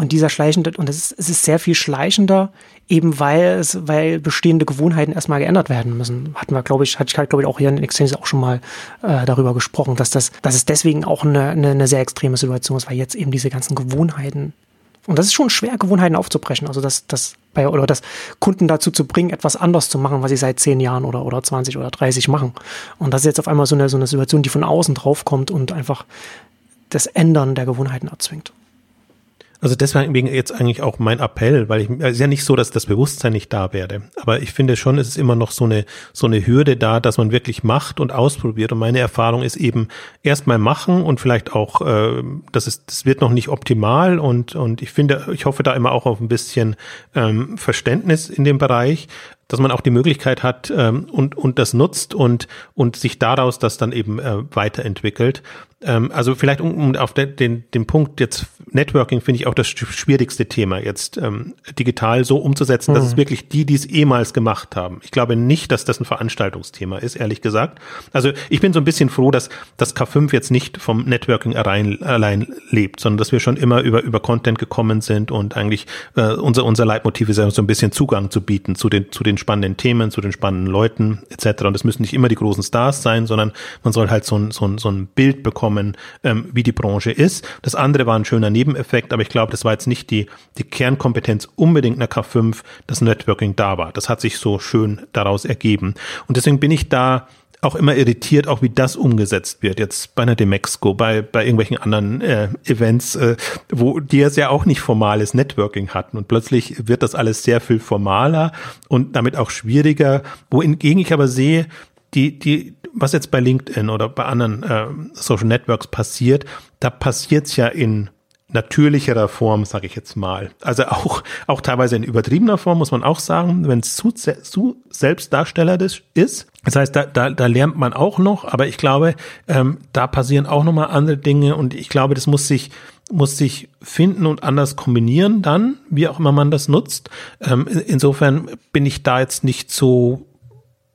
Und dieser schleichende, und es ist, es ist sehr viel schleichender, eben weil es, weil bestehende Gewohnheiten erstmal geändert werden müssen. Hatten wir, glaube ich, hatte ich halt, glaube ich, auch hier in Exchange auch schon mal äh, darüber gesprochen, dass das, dass es deswegen auch eine, eine, eine sehr extreme Situation ist, weil jetzt eben diese ganzen Gewohnheiten und das ist schon schwer, Gewohnheiten aufzubrechen. Also das, das bei, oder das Kunden dazu zu bringen, etwas anders zu machen, was sie seit zehn Jahren oder, oder 20 oder 30 machen. Und das ist jetzt auf einmal so eine, so eine Situation, die von außen drauf kommt und einfach das Ändern der Gewohnheiten erzwingt. Also deswegen jetzt eigentlich auch mein Appell, weil ich, es ist ja nicht so, dass das Bewusstsein nicht da wäre. Aber ich finde schon, es ist immer noch so eine, so eine Hürde da, dass man wirklich macht und ausprobiert. Und meine Erfahrung ist eben erstmal machen und vielleicht auch, äh, das ist, das wird noch nicht optimal und, und ich finde, ich hoffe da immer auch auf ein bisschen ähm, Verständnis in dem Bereich dass man auch die Möglichkeit hat ähm, und, und das nutzt und, und sich daraus das dann eben äh, weiterentwickelt. Ähm, also vielleicht um, um auf den, den, den Punkt jetzt Networking finde ich auch das schwierigste Thema jetzt ähm, digital so umzusetzen, mhm. dass es mhm. wirklich die, die es ehemals gemacht haben. Ich glaube nicht, dass das ein Veranstaltungsthema ist, ehrlich gesagt. Also ich bin so ein bisschen froh, dass das K5 jetzt nicht vom Networking allein, allein lebt, sondern dass wir schon immer über, über Content gekommen sind und eigentlich äh, unser, unser Leitmotiv ist ja so ein bisschen Zugang zu bieten zu den, zu den spannenden Themen, zu den spannenden Leuten etc. Und es müssen nicht immer die großen Stars sein, sondern man soll halt so ein, so ein, so ein Bild bekommen, ähm, wie die Branche ist. Das andere war ein schöner Nebeneffekt, aber ich glaube, das war jetzt nicht die, die Kernkompetenz unbedingt einer K5, dass Networking da war. Das hat sich so schön daraus ergeben. Und deswegen bin ich da auch immer irritiert, auch wie das umgesetzt wird. Jetzt bei einer Demexco, bei, bei irgendwelchen anderen äh, Events, äh, wo die es ja auch nicht formales Networking hatten. Und plötzlich wird das alles sehr viel formaler und damit auch schwieriger. Wohingegen ich aber sehe, die, die, was jetzt bei LinkedIn oder bei anderen äh, Social Networks passiert, da passiert's ja in natürlicherer Form, sage ich jetzt mal. Also auch, auch teilweise in übertriebener Form, muss man auch sagen, wenn es zu, zu selbstdarstellerisch ist. Das heißt, da, da, da lernt man auch noch, aber ich glaube, ähm, da passieren auch nochmal andere Dinge und ich glaube, das muss sich muss sich finden und anders kombinieren dann, wie auch immer man das nutzt. Ähm, insofern bin ich da jetzt nicht so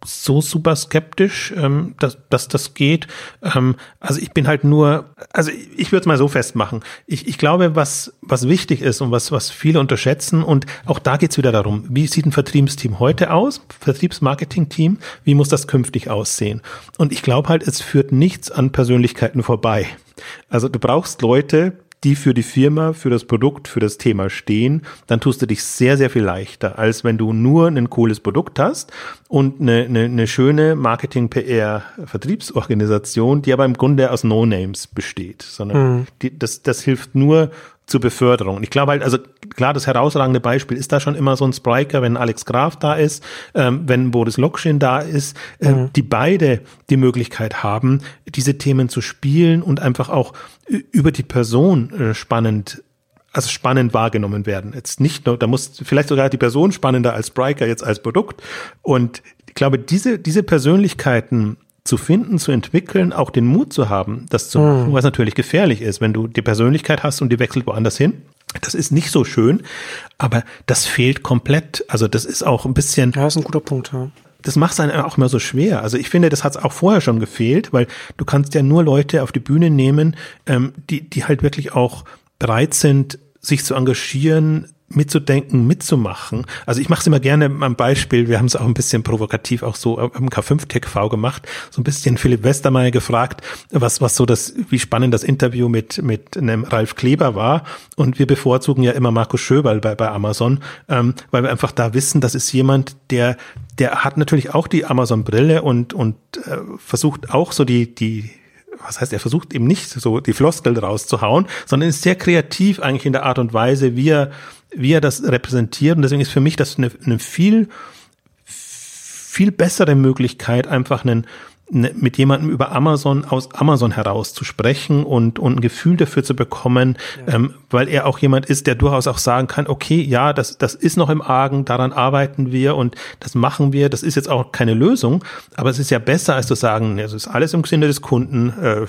so super skeptisch, ähm, dass, dass das geht. Ähm, also ich bin halt nur, also ich würde es mal so festmachen. Ich, ich glaube, was, was wichtig ist und was, was viele unterschätzen, und auch da geht's wieder darum, wie sieht ein Vertriebsteam heute aus, Vertriebsmarketing-Team, wie muss das künftig aussehen? Und ich glaube halt, es führt nichts an Persönlichkeiten vorbei. Also du brauchst Leute, die für die Firma, für das Produkt, für das Thema stehen, dann tust du dich sehr, sehr viel leichter, als wenn du nur ein cooles Produkt hast und eine, eine, eine schöne Marketing-PR-Vertriebsorganisation, die aber im Grunde aus No-Names besteht, sondern mhm. die, das, das hilft nur zur Beförderung. Und ich glaube halt, also klar, das herausragende Beispiel ist da schon immer so ein Spriker, wenn Alex Graf da ist, ähm, wenn Boris Lokschin da ist, äh, mhm. die beide die Möglichkeit haben, diese Themen zu spielen und einfach auch über die Person äh, spannend also spannend wahrgenommen werden. Jetzt nicht nur, da muss vielleicht sogar die Person spannender als Spriker jetzt als Produkt. Und ich glaube, diese, diese Persönlichkeiten zu finden, zu entwickeln, auch den Mut zu haben, das zu machen, mhm. was natürlich gefährlich ist, wenn du die Persönlichkeit hast und die wechselt woanders hin. Das ist nicht so schön, aber das fehlt komplett. Also das ist auch ein bisschen. Ja, ist ein guter Punkt, ja. Das macht es einem auch immer so schwer. Also ich finde, das hat es auch vorher schon gefehlt, weil du kannst ja nur Leute auf die Bühne nehmen, ähm, die, die halt wirklich auch bereit sind, sich zu engagieren, mitzudenken, mitzumachen. Also ich mache es immer gerne am Beispiel, wir haben es auch ein bisschen provokativ auch so am K5-TV gemacht, so ein bisschen Philipp Westermeier gefragt, was, was so das, wie spannend das Interview mit, mit einem Ralf Kleber war. Und wir bevorzugen ja immer Markus Schöberl bei, bei Amazon, ähm, weil wir einfach da wissen, das ist jemand, der, der hat natürlich auch die Amazon-Brille und, und äh, versucht auch so die, die was heißt, er versucht eben nicht so die Floskel rauszuhauen, sondern ist sehr kreativ eigentlich in der Art und Weise, wie er, wie er das repräsentiert. Und deswegen ist für mich das eine, eine viel, viel bessere Möglichkeit, einfach einen, Ne, mit jemandem über Amazon aus Amazon heraus zu sprechen und, und ein Gefühl dafür zu bekommen, ja. ähm, weil er auch jemand ist, der durchaus auch sagen kann, okay, ja, das, das ist noch im Argen, daran arbeiten wir und das machen wir, das ist jetzt auch keine Lösung, aber es ist ja besser, als zu sagen, es ist alles im Sinne des Kunden, äh,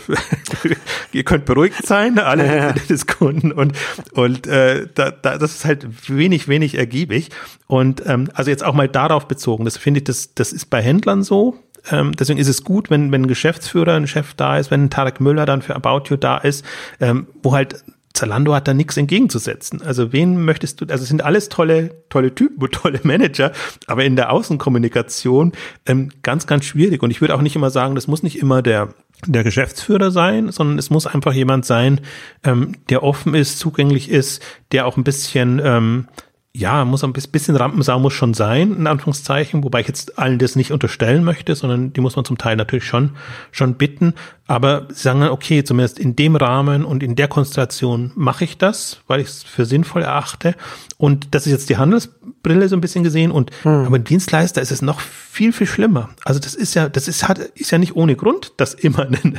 ihr könnt beruhigt sein, alle ja. im Sinne des Kunden und, und äh, da, da, das ist halt wenig, wenig ergiebig und ähm, also jetzt auch mal darauf bezogen, das finde ich, das, das ist bei Händlern so, ähm, deswegen ist es gut, wenn, wenn ein Geschäftsführer, ein Chef da ist, wenn ein Tarek Müller dann für About You da ist, ähm, wo halt Zalando hat da nichts entgegenzusetzen. Also wen möchtest du, also es sind alles tolle, tolle Typen, tolle Manager, aber in der Außenkommunikation ähm, ganz, ganz schwierig. Und ich würde auch nicht immer sagen, das muss nicht immer der der Geschäftsführer sein, sondern es muss einfach jemand sein, ähm, der offen ist, zugänglich ist, der auch ein bisschen ähm, ja, muss ein bisschen Rampensau muss schon sein, in Anführungszeichen, wobei ich jetzt allen das nicht unterstellen möchte, sondern die muss man zum Teil natürlich schon, schon bitten. Aber sie sagen dann, okay, zumindest in dem Rahmen und in der Konstellation mache ich das, weil ich es für sinnvoll erachte. Und das ist jetzt die Handelsbrille so ein bisschen gesehen. Und hm. aber Dienstleister ist es noch viel, viel schlimmer. Also das ist ja, das ist, hat, ist ja nicht ohne Grund, dass immer ein,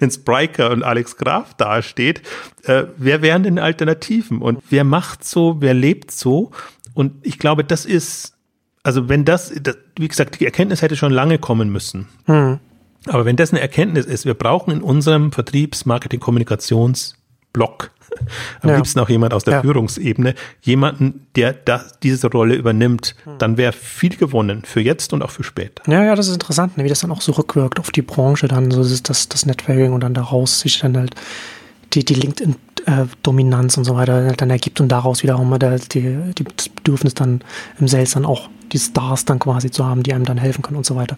ein Spriker und Alex Graf dasteht. Äh, wer wären denn Alternativen? Und wer macht so, wer lebt so? Und ich glaube, das ist, also wenn das, das wie gesagt, die Erkenntnis hätte schon lange kommen müssen. Hm. Aber wenn das eine Erkenntnis ist, wir brauchen in unserem Vertriebs-, Marketing-, Kommunikationsblock am ja. liebsten auch jemand aus der ja. Führungsebene, jemanden, der das, diese Rolle übernimmt, hm. dann wäre viel gewonnen für jetzt und auch für später. Ja, ja, das ist interessant, ne, wie das dann auch so rückwirkt auf die Branche, dann so ist das, das Networking und dann daraus sich dann halt die, die LinkedIn-Dominanz und so weiter dann ergibt und daraus wiederum die, die, das Bedürfnis dann im Sales dann auch die Stars dann quasi zu haben, die einem dann helfen können und so weiter.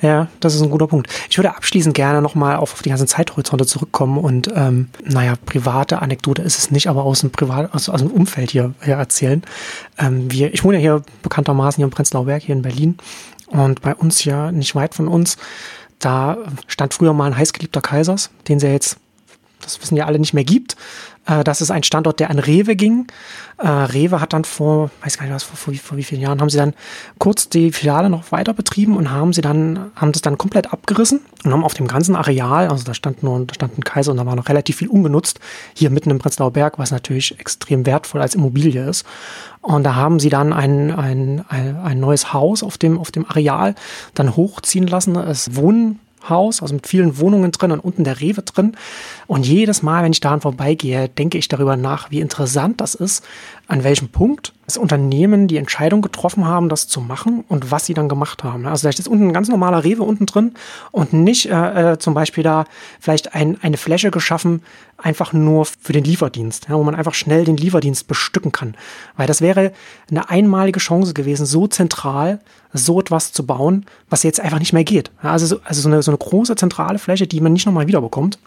Ja, das ist ein guter Punkt. Ich würde abschließend gerne nochmal auf, auf die ganzen Zeithorizonte zurückkommen und, ähm, naja, private Anekdote ist es nicht, aber aus dem Privat, aus, aus dem Umfeld hier, hier erzählen. Ähm, wir, ich wohne ja hier bekanntermaßen hier im Prenzlauer Berg, hier in Berlin und bei uns ja nicht weit von uns, da stand früher mal ein heißgeliebter Kaisers, den sie jetzt das wissen ja alle nicht mehr gibt. Äh, das ist ein Standort, der an Rewe ging. Äh, Rewe hat dann vor, weiß gar nicht was, vor, vor, vor, wie vielen Jahren, haben sie dann kurz die Filiale noch weiter betrieben und haben sie dann, haben das dann komplett abgerissen und haben auf dem ganzen Areal, also da stand nur, da stand ein Kaiser und da war noch relativ viel ungenutzt, hier mitten im Prenzlauer Berg, was natürlich extrem wertvoll als Immobilie ist. Und da haben sie dann ein, ein, ein, ein neues Haus auf dem, auf dem Areal dann hochziehen lassen, es Wohnen Haus, also mit vielen Wohnungen drin und unten der Rewe drin. Und jedes Mal, wenn ich daran vorbeigehe, denke ich darüber nach, wie interessant das ist, an welchem Punkt das Unternehmen die Entscheidung getroffen haben, das zu machen und was sie dann gemacht haben. Also da ist unten ein ganz normaler Rewe unten drin und nicht äh, äh, zum Beispiel da vielleicht ein, eine Fläche geschaffen, einfach nur für den Lieferdienst, ja, wo man einfach schnell den Lieferdienst bestücken kann. Weil das wäre eine einmalige Chance gewesen, so zentral so etwas zu bauen, was jetzt einfach nicht mehr geht. Ja, also so, also so, eine, so eine große zentrale Fläche, die man nicht nochmal wiederbekommt.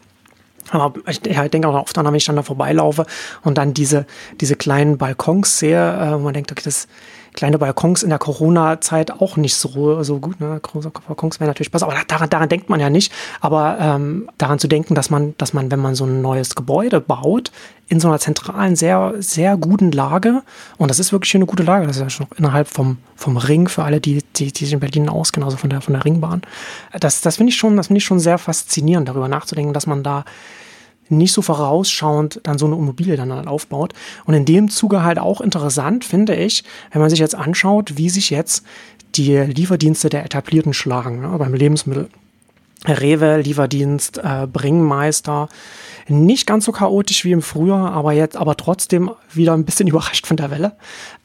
Aber ich, ich denke auch oft daran, wenn ich dann da vorbeilaufe und dann diese, diese kleinen Balkons sehe, äh, wo man denkt, okay, das, kleine Balkons in der Corona-Zeit auch nicht so, so gut. Ne? Große Balkons wären natürlich besser, aber daran, daran denkt man ja nicht. Aber ähm, daran zu denken, dass man, dass man, wenn man so ein neues Gebäude baut, in so einer zentralen, sehr, sehr guten Lage, und das ist wirklich eine gute Lage, das ist ja schon innerhalb vom, vom Ring für alle, die, die, die sich in Berlin auskennen, also von der, von der Ringbahn. Das, das finde ich schon, das finde ich schon sehr faszinierend, darüber nachzudenken, dass man da nicht so vorausschauend dann so eine Immobilie dann halt aufbaut. Und in dem Zuge halt auch interessant, finde ich, wenn man sich jetzt anschaut, wie sich jetzt die Lieferdienste der Etablierten schlagen, ne, beim Lebensmittel. Rewe, Lieferdienst, äh, Bringmeister, nicht ganz so chaotisch wie im Frühjahr, aber jetzt aber trotzdem wieder ein bisschen überrascht von der Welle.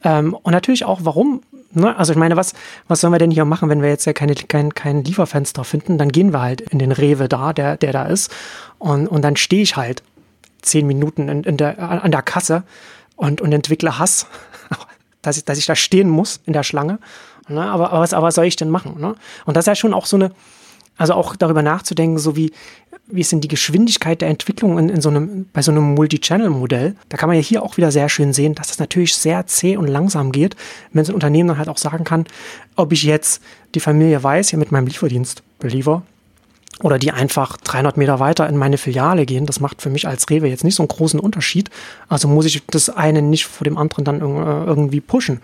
Ähm, und natürlich auch, warum Ne? Also ich meine, was, was sollen wir denn hier machen, wenn wir jetzt ja keine, kein, kein Lieferfenster finden? Dann gehen wir halt in den Rewe da, der, der da ist. Und, und dann stehe ich halt zehn Minuten in, in der, an der Kasse und, und entwickle Hass, dass ich, dass ich da stehen muss in der Schlange. Ne? Aber, aber, was, aber was soll ich denn machen? Ne? Und das ist ja schon auch so eine, also auch darüber nachzudenken, so wie, wie ist denn die Geschwindigkeit der Entwicklung in, in so einem, bei so einem Multi-Channel-Modell? Da kann man ja hier auch wieder sehr schön sehen, dass das natürlich sehr zäh und langsam geht, wenn so ein Unternehmen dann halt auch sagen kann, ob ich jetzt die Familie Weiß hier mit meinem Lieferdienst beliefer oder die einfach 300 Meter weiter in meine Filiale gehen. Das macht für mich als Rewe jetzt nicht so einen großen Unterschied. Also muss ich das eine nicht vor dem anderen dann äh, irgendwie pushen.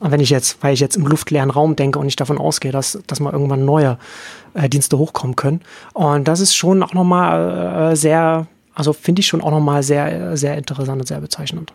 Wenn ich jetzt, weil ich jetzt im luftleeren Raum denke und nicht davon ausgehe, dass, dass mal irgendwann neue äh, Dienste hochkommen können. Und das ist schon auch nochmal äh, sehr, also finde ich schon auch nochmal sehr, sehr interessant und sehr bezeichnend.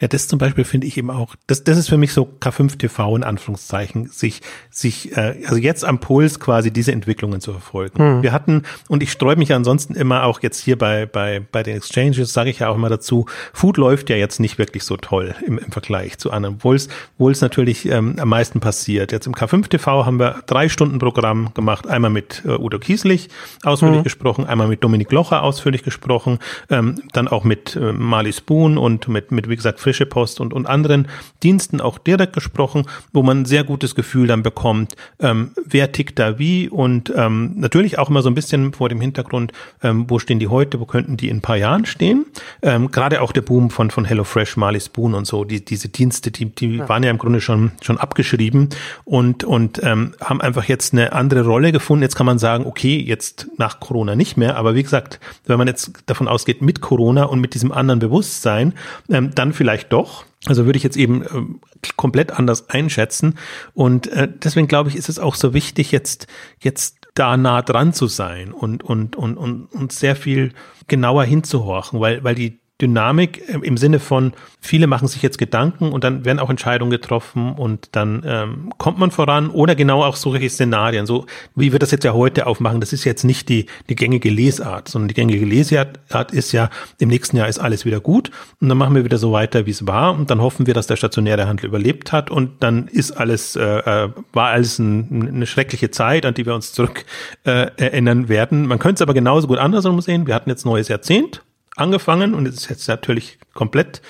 Ja, das zum Beispiel finde ich eben auch, das, das ist für mich so K5 TV in Anführungszeichen, sich, sich, äh, also jetzt am Puls quasi diese Entwicklungen zu verfolgen. Mhm. Wir hatten, und ich streue mich ansonsten immer auch jetzt hier bei, bei, bei den Exchanges, sage ich ja auch immer dazu, Food läuft ja jetzt nicht wirklich so toll im, im Vergleich zu anderen, obwohl es, obwohl es natürlich ähm, am meisten passiert. Jetzt im K5 TV haben wir drei Stunden Programm gemacht, einmal mit äh, Udo Kieslich ausführlich mhm. gesprochen, einmal mit Dominik Locher ausführlich gesprochen, ähm, dann auch mit äh, Marley Spoon und mit, mit, wie gesagt, Frische Post und, und anderen Diensten auch direkt gesprochen, wo man ein sehr gutes Gefühl dann bekommt, ähm, wer tickt da wie und ähm, natürlich auch immer so ein bisschen vor dem Hintergrund, ähm, wo stehen die heute, wo könnten die in ein paar Jahren stehen. Ähm, Gerade auch der Boom von, von HelloFresh, Marley Spoon und so, die, diese Dienste, die, die ja. waren ja im Grunde schon, schon abgeschrieben und, und ähm, haben einfach jetzt eine andere Rolle gefunden. Jetzt kann man sagen, okay, jetzt nach Corona nicht mehr, aber wie gesagt, wenn man jetzt davon ausgeht, mit Corona und mit diesem anderen Bewusstsein, ähm, dann vielleicht vielleicht doch. Also würde ich jetzt eben äh, komplett anders einschätzen. Und äh, deswegen glaube ich, ist es auch so wichtig, jetzt, jetzt da nah dran zu sein und, und, und, und, und sehr viel genauer hinzuhorchen, weil, weil die Dynamik im Sinne von, viele machen sich jetzt Gedanken und dann werden auch Entscheidungen getroffen und dann ähm, kommt man voran oder genau auch solche Szenarien, so wie wir das jetzt ja heute aufmachen, das ist jetzt nicht die, die gängige Lesart, sondern die gängige Lesart ist ja, im nächsten Jahr ist alles wieder gut und dann machen wir wieder so weiter, wie es war und dann hoffen wir, dass der stationäre Handel überlebt hat und dann ist alles, äh, äh war alles ein, eine schreckliche Zeit, an die wir uns zurück äh, erinnern werden. Man könnte es aber genauso gut andersrum sehen, wir hatten jetzt neues Jahrzehnt, angefangen und es ist jetzt natürlich komplett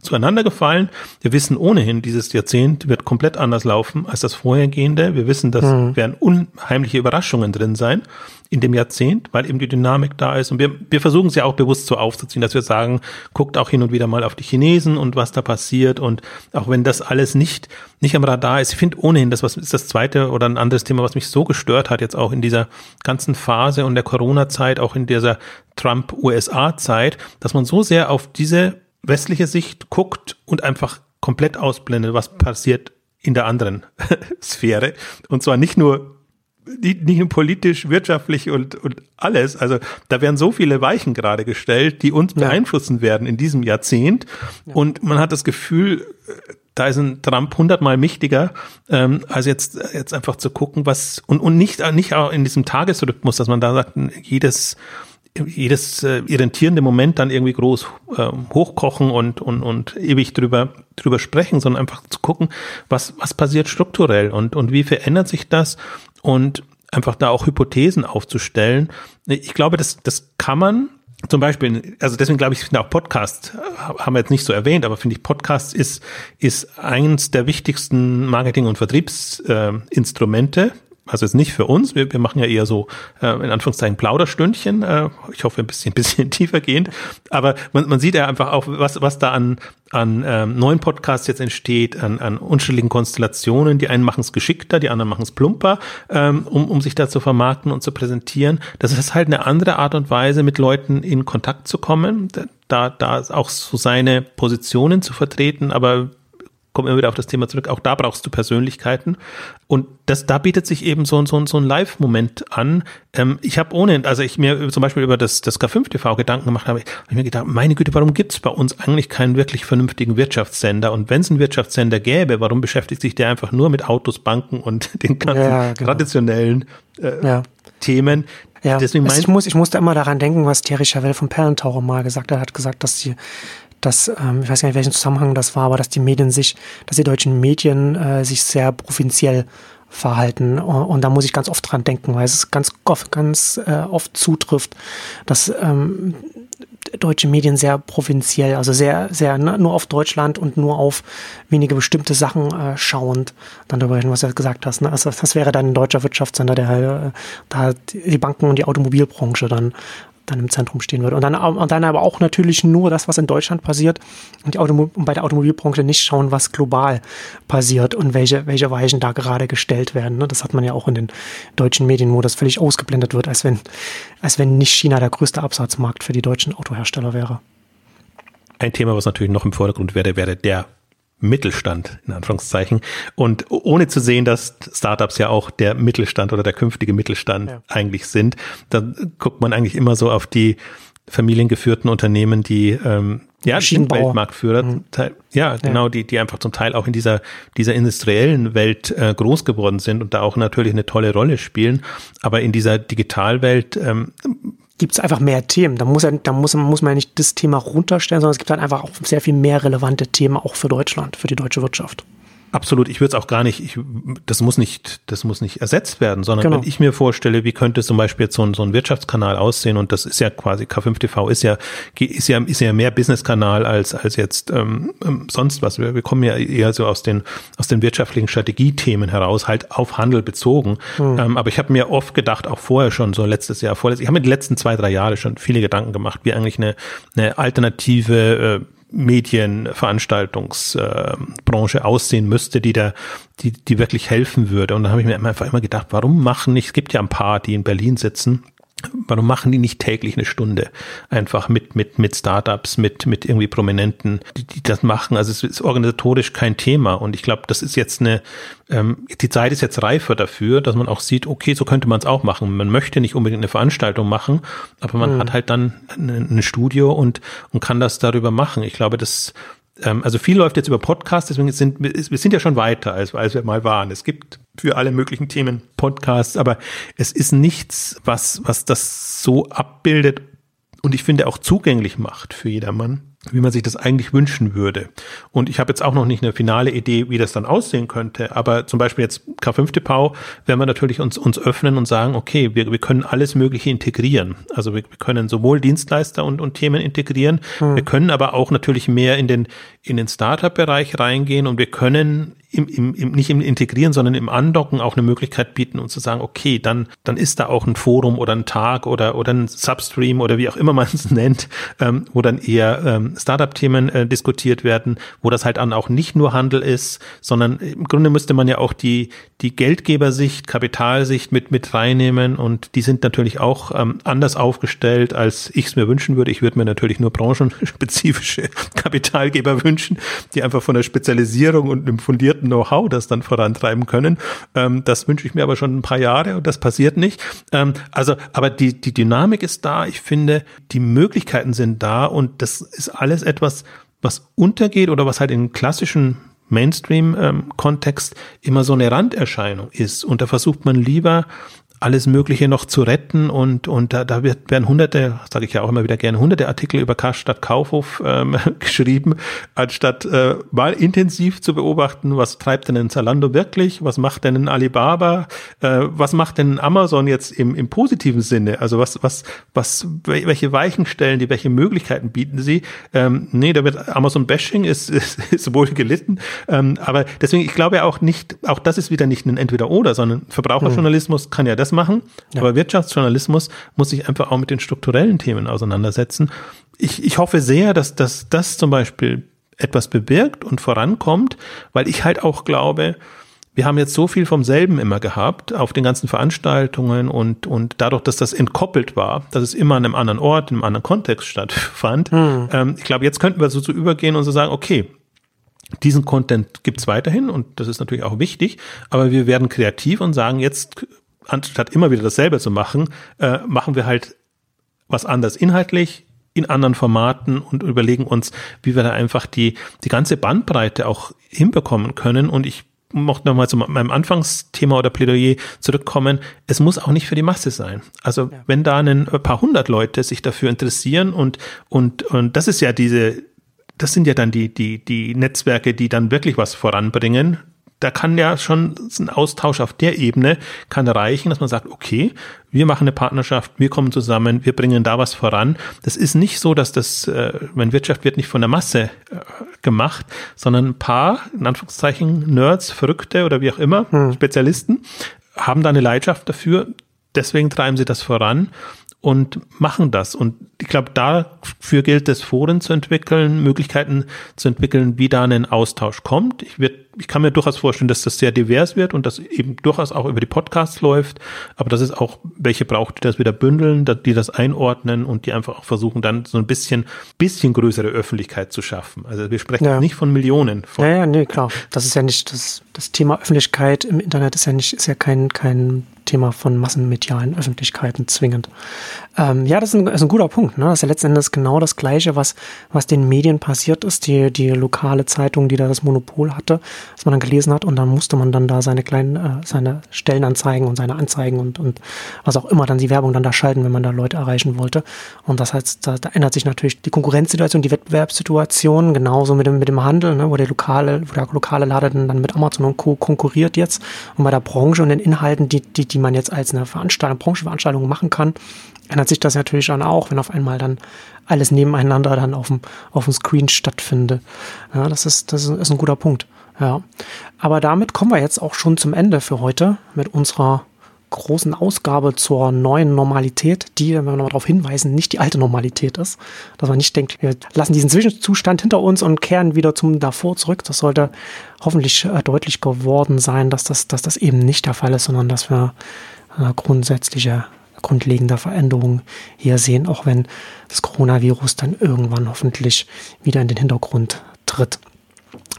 zueinander gefallen. Wir wissen ohnehin, dieses Jahrzehnt wird komplett anders laufen als das vorhergehende. Wir wissen, dass mhm. werden unheimliche Überraschungen drin sein in dem Jahrzehnt, weil eben die Dynamik da ist. Und wir, wir versuchen es ja auch bewusst so aufzuziehen, dass wir sagen, guckt auch hin und wieder mal auf die Chinesen und was da passiert. Und auch wenn das alles nicht, nicht am Radar ist, ich finde ohnehin, das was ist das zweite oder ein anderes Thema, was mich so gestört hat, jetzt auch in dieser ganzen Phase und der Corona-Zeit, auch in dieser Trump-USA-Zeit, dass man so sehr auf diese westliche Sicht guckt und einfach komplett ausblendet, was passiert in der anderen Sphäre. Und zwar nicht nur nicht, nur politisch, wirtschaftlich und, und alles. Also da werden so viele Weichen gerade gestellt, die uns ja. beeinflussen werden in diesem Jahrzehnt. Ja. Und man hat das Gefühl, da ist ein Trump hundertmal mächtiger, ähm, als jetzt, jetzt einfach zu gucken, was, und, und nicht, nicht auch in diesem Tagesrhythmus, dass man da sagt, jedes jedes äh, irritierende Moment dann irgendwie groß äh, hochkochen und, und, und ewig drüber, drüber sprechen, sondern einfach zu gucken, was, was passiert strukturell und, und wie verändert sich das und einfach da auch Hypothesen aufzustellen. Ich glaube, das, das kann man zum Beispiel, also deswegen glaube ich, finde auch Podcast, äh, haben wir jetzt nicht so erwähnt, aber finde ich, Podcast ist, ist eins der wichtigsten Marketing- und Vertriebsinstrumente, also jetzt nicht für uns, wir, wir machen ja eher so äh, in Anführungszeichen Plauderstündchen, äh, ich hoffe ein bisschen, bisschen tiefer gehend, aber man, man sieht ja einfach auch, was, was da an, an ähm, neuen Podcasts jetzt entsteht, an, an unterschiedlichen Konstellationen, die einen machen es geschickter, die anderen machen es plumper, ähm, um, um sich da zu vermarkten und zu präsentieren. Das ist halt eine andere Art und Weise, mit Leuten in Kontakt zu kommen, da, da auch so seine Positionen zu vertreten, aber kommen immer wieder auf das Thema zurück, auch da brauchst du Persönlichkeiten. Und das, da bietet sich eben so, so, so ein Live-Moment an. Ähm, ich habe ohne, also ich mir zum Beispiel über das, das K5-TV Gedanken gemacht habe, habe ich mir gedacht, meine Güte, warum gibt es bei uns eigentlich keinen wirklich vernünftigen Wirtschaftssender? Und wenn es einen Wirtschaftssender gäbe, warum beschäftigt sich der einfach nur mit Autos, Banken und den ganzen ja, genau. traditionellen äh, ja. Themen? Ja, Deswegen ich, muss, ich musste immer daran denken, was Thierry Chavel von Perlentaucher mal gesagt hat. Er hat gesagt, dass die dass, ähm, ich weiß gar nicht, welchen Zusammenhang das war, aber dass die Medien sich, dass die deutschen Medien äh, sich sehr provinziell verhalten. Und da muss ich ganz oft dran denken, weil es ganz oft, ganz äh, oft zutrifft, dass ähm, deutsche Medien sehr provinziell, also sehr, sehr ne, nur auf Deutschland und nur auf wenige bestimmte Sachen äh, schauend dann darüber reden, was du gesagt hast. Ne? Also das wäre dann ein deutscher Wirtschaftssender, der äh, da die Banken und die Automobilbranche dann dann im Zentrum stehen würde. Und dann, und dann aber auch natürlich nur das, was in Deutschland passiert und, die Automo und bei der Automobilbranche nicht schauen, was global passiert und welche, welche Weichen da gerade gestellt werden. Ne? Das hat man ja auch in den deutschen Medien, wo das völlig ausgeblendet wird, als wenn, als wenn nicht China der größte Absatzmarkt für die deutschen Autohersteller wäre. Ein Thema, was natürlich noch im Vordergrund wäre, wäre der Mittelstand, in Anführungszeichen. Und ohne zu sehen, dass Startups ja auch der Mittelstand oder der künftige Mittelstand ja. eigentlich sind, dann guckt man eigentlich immer so auf die familiengeführten Unternehmen, die ähm, ja, sind Weltmarktführer, mhm. ja, genau, ja. die, die einfach zum Teil auch in dieser, dieser industriellen Welt äh, groß geworden sind und da auch natürlich eine tolle Rolle spielen. Aber in dieser Digitalwelt ähm, gibt es einfach mehr Themen. Da muss, ja, da muss, muss man ja nicht das Thema runterstellen, sondern es gibt halt einfach auch sehr viel mehr relevante Themen auch für Deutschland, für die deutsche Wirtschaft. Absolut, ich würde es auch gar nicht, ich, das muss nicht, das muss nicht ersetzt werden, sondern genau. wenn ich mir vorstelle, wie könnte zum Beispiel jetzt so ein, so ein Wirtschaftskanal aussehen und das ist ja quasi K5TV ist ja, ist ja, ist ja mehr Businesskanal als, als jetzt ähm, ähm, sonst was. Wir, wir kommen ja eher so aus den, aus den wirtschaftlichen Strategiethemen heraus, halt auf Handel bezogen. Mhm. Ähm, aber ich habe mir oft gedacht, auch vorher schon, so letztes Jahr, vorletztes, ich habe mir die letzten zwei, drei Jahre schon viele Gedanken gemacht, wie eigentlich eine, eine alternative äh, Medienveranstaltungsbranche äh, aussehen müsste, die da, die, die wirklich helfen würde. Und da habe ich mir einfach immer gedacht, warum machen nicht, es gibt ja ein paar, die in Berlin sitzen, Warum machen die nicht täglich eine Stunde? Einfach mit, mit, mit Startups, mit, mit irgendwie Prominenten, die, die das machen. Also es ist organisatorisch kein Thema. Und ich glaube, das ist jetzt eine, ähm, die Zeit ist jetzt reifer dafür, dass man auch sieht, okay, so könnte man es auch machen. Man möchte nicht unbedingt eine Veranstaltung machen, aber man mhm. hat halt dann ein, ein Studio und, und kann das darüber machen. Ich glaube, das, also viel läuft jetzt über Podcasts, deswegen sind wir sind ja schon weiter, als, als wir mal waren. Es gibt für alle möglichen Themen Podcasts, aber es ist nichts, was, was das so abbildet und ich finde auch zugänglich macht für jedermann wie man sich das eigentlich wünschen würde. Und ich habe jetzt auch noch nicht eine finale Idee, wie das dann aussehen könnte. Aber zum Beispiel jetzt K5 TV werden wir natürlich uns, uns öffnen und sagen, okay, wir, wir können alles Mögliche integrieren. Also wir, wir können sowohl Dienstleister und, und Themen integrieren. Hm. Wir können aber auch natürlich mehr in den, in den Startup-Bereich reingehen und wir können im, im, im, nicht im Integrieren, sondern im Andocken auch eine Möglichkeit bieten und zu sagen, okay, dann, dann ist da auch ein Forum oder ein Tag oder, oder ein Substream oder wie auch immer man es nennt, ähm, wo dann eher ähm, Startup-Themen äh, diskutiert werden, wo das halt dann auch nicht nur Handel ist, sondern im Grunde müsste man ja auch die, die Geldgebersicht, Kapitalsicht mit, mit reinnehmen und die sind natürlich auch ähm, anders aufgestellt, als ich es mir wünschen würde. Ich würde mir natürlich nur branchenspezifische Kapitalgeber wünschen, die einfach von der Spezialisierung und einem fundierten Know-how das dann vorantreiben können. Ähm, das wünsche ich mir aber schon ein paar Jahre und das passiert nicht. Ähm, also, aber die, die Dynamik ist da. Ich finde, die Möglichkeiten sind da und das ist alles etwas, was untergeht oder was halt in klassischen Mainstream-Kontext immer so eine Randerscheinung ist. Und da versucht man lieber alles Mögliche noch zu retten und, und da, da wird, werden hunderte, sage ich ja auch immer wieder gerne, hunderte Artikel über Karstadt Kaufhof ähm, geschrieben, anstatt äh, mal intensiv zu beobachten, was treibt denn ein Zalando wirklich, was macht denn ein Alibaba, äh, was macht denn Amazon jetzt im, im positiven Sinne, also was, was, was, welche Weichen stellen die, welche Möglichkeiten bieten sie, ähm, nee, da wird Amazon-Bashing ist, ist, ist wohl gelitten, ähm, aber deswegen, ich glaube auch nicht, auch das ist wieder nicht ein Entweder-Oder, sondern Verbraucherjournalismus mhm. kann ja das das machen, ja. aber Wirtschaftsjournalismus muss sich einfach auch mit den strukturellen Themen auseinandersetzen. Ich, ich hoffe sehr, dass, dass das zum Beispiel etwas bewirkt und vorankommt, weil ich halt auch glaube, wir haben jetzt so viel vom selben immer gehabt auf den ganzen Veranstaltungen und, und dadurch, dass das entkoppelt war, dass es immer an einem anderen Ort, in einem anderen Kontext stattfand. Hm. Ähm, ich glaube, jetzt könnten wir so zu übergehen und so sagen, okay, diesen Content gibt's weiterhin und das ist natürlich auch wichtig, aber wir werden kreativ und sagen, jetzt anstatt immer wieder dasselbe zu machen, äh, machen wir halt was anders inhaltlich in anderen Formaten und überlegen uns, wie wir da einfach die, die ganze Bandbreite auch hinbekommen können. Und ich mochte nochmal zu meinem Anfangsthema oder Plädoyer zurückkommen. Es muss auch nicht für die Masse sein. Also ja. wenn da ein paar hundert Leute sich dafür interessieren und, und, und das ist ja diese, das sind ja dann die, die, die Netzwerke, die dann wirklich was voranbringen, da kann ja schon ein Austausch auf der Ebene kann reichen, dass man sagt, okay, wir machen eine Partnerschaft, wir kommen zusammen, wir bringen da was voran. Das ist nicht so, dass das, äh, wenn Wirtschaft wird nicht von der Masse äh, gemacht, sondern ein paar, in Anführungszeichen, Nerds, Verrückte oder wie auch immer, hm. Spezialisten, haben da eine Leidenschaft dafür, deswegen treiben sie das voran und machen das. Und ich glaube, dafür gilt es, Foren zu entwickeln, Möglichkeiten zu entwickeln, wie da ein Austausch kommt. Ich, wird, ich kann mir durchaus vorstellen, dass das sehr divers wird und das eben durchaus auch über die Podcasts läuft, aber dass es auch welche braucht, die das wieder bündeln, die das einordnen und die einfach auch versuchen, dann so ein bisschen, bisschen größere Öffentlichkeit zu schaffen. Also wir sprechen ja. nicht von Millionen. Von ja, ja, nee, klar. Das ist ja nicht, das, das Thema Öffentlichkeit im Internet ist ja nicht, ist ja kein, kein Thema von massenmedialen Öffentlichkeiten zwingend. Ähm, ja, das ist ein, ist ein guter Punkt. Ne? Das ist ja letzten Endes genau das Gleiche, was, was den Medien passiert ist. Die, die lokale Zeitung, die da das Monopol hatte, was man dann gelesen hat und dann musste man dann da seine kleinen, äh, seine Stellenanzeigen und seine Anzeigen und, und was auch immer dann die Werbung dann da schalten, wenn man da Leute erreichen wollte. Und das heißt, da, da ändert sich natürlich die Konkurrenzsituation, die Wettbewerbssituation, genauso mit dem, mit dem Handel, ne? wo der lokale, wo der lokale Laden dann mit Amazon und Co. konkurriert jetzt. Und bei der Branche und den Inhalten, die, die, die man jetzt als eine Veranstaltung, Branchenveranstaltung machen kann, ändert sich das natürlich dann auch, wenn auf einmal dann alles nebeneinander dann auf dem, auf dem Screen stattfindet. Ja, das ist, das ist ein guter Punkt. Ja. Aber damit kommen wir jetzt auch schon zum Ende für heute mit unserer großen Ausgabe zur neuen Normalität, die, wenn wir noch darauf hinweisen, nicht die alte Normalität ist. Dass man nicht denkt, wir lassen diesen Zwischenzustand hinter uns und kehren wieder zum davor zurück. Das sollte hoffentlich äh, deutlich geworden sein, dass das, dass das eben nicht der Fall ist, sondern dass wir äh, grundsätzliche grundlegende Veränderungen hier sehen, auch wenn das Coronavirus dann irgendwann hoffentlich wieder in den Hintergrund tritt.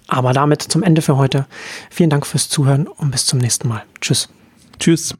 Aber damit zum Ende für heute. Vielen Dank fürs Zuhören und bis zum nächsten Mal. Tschüss. Tschüss.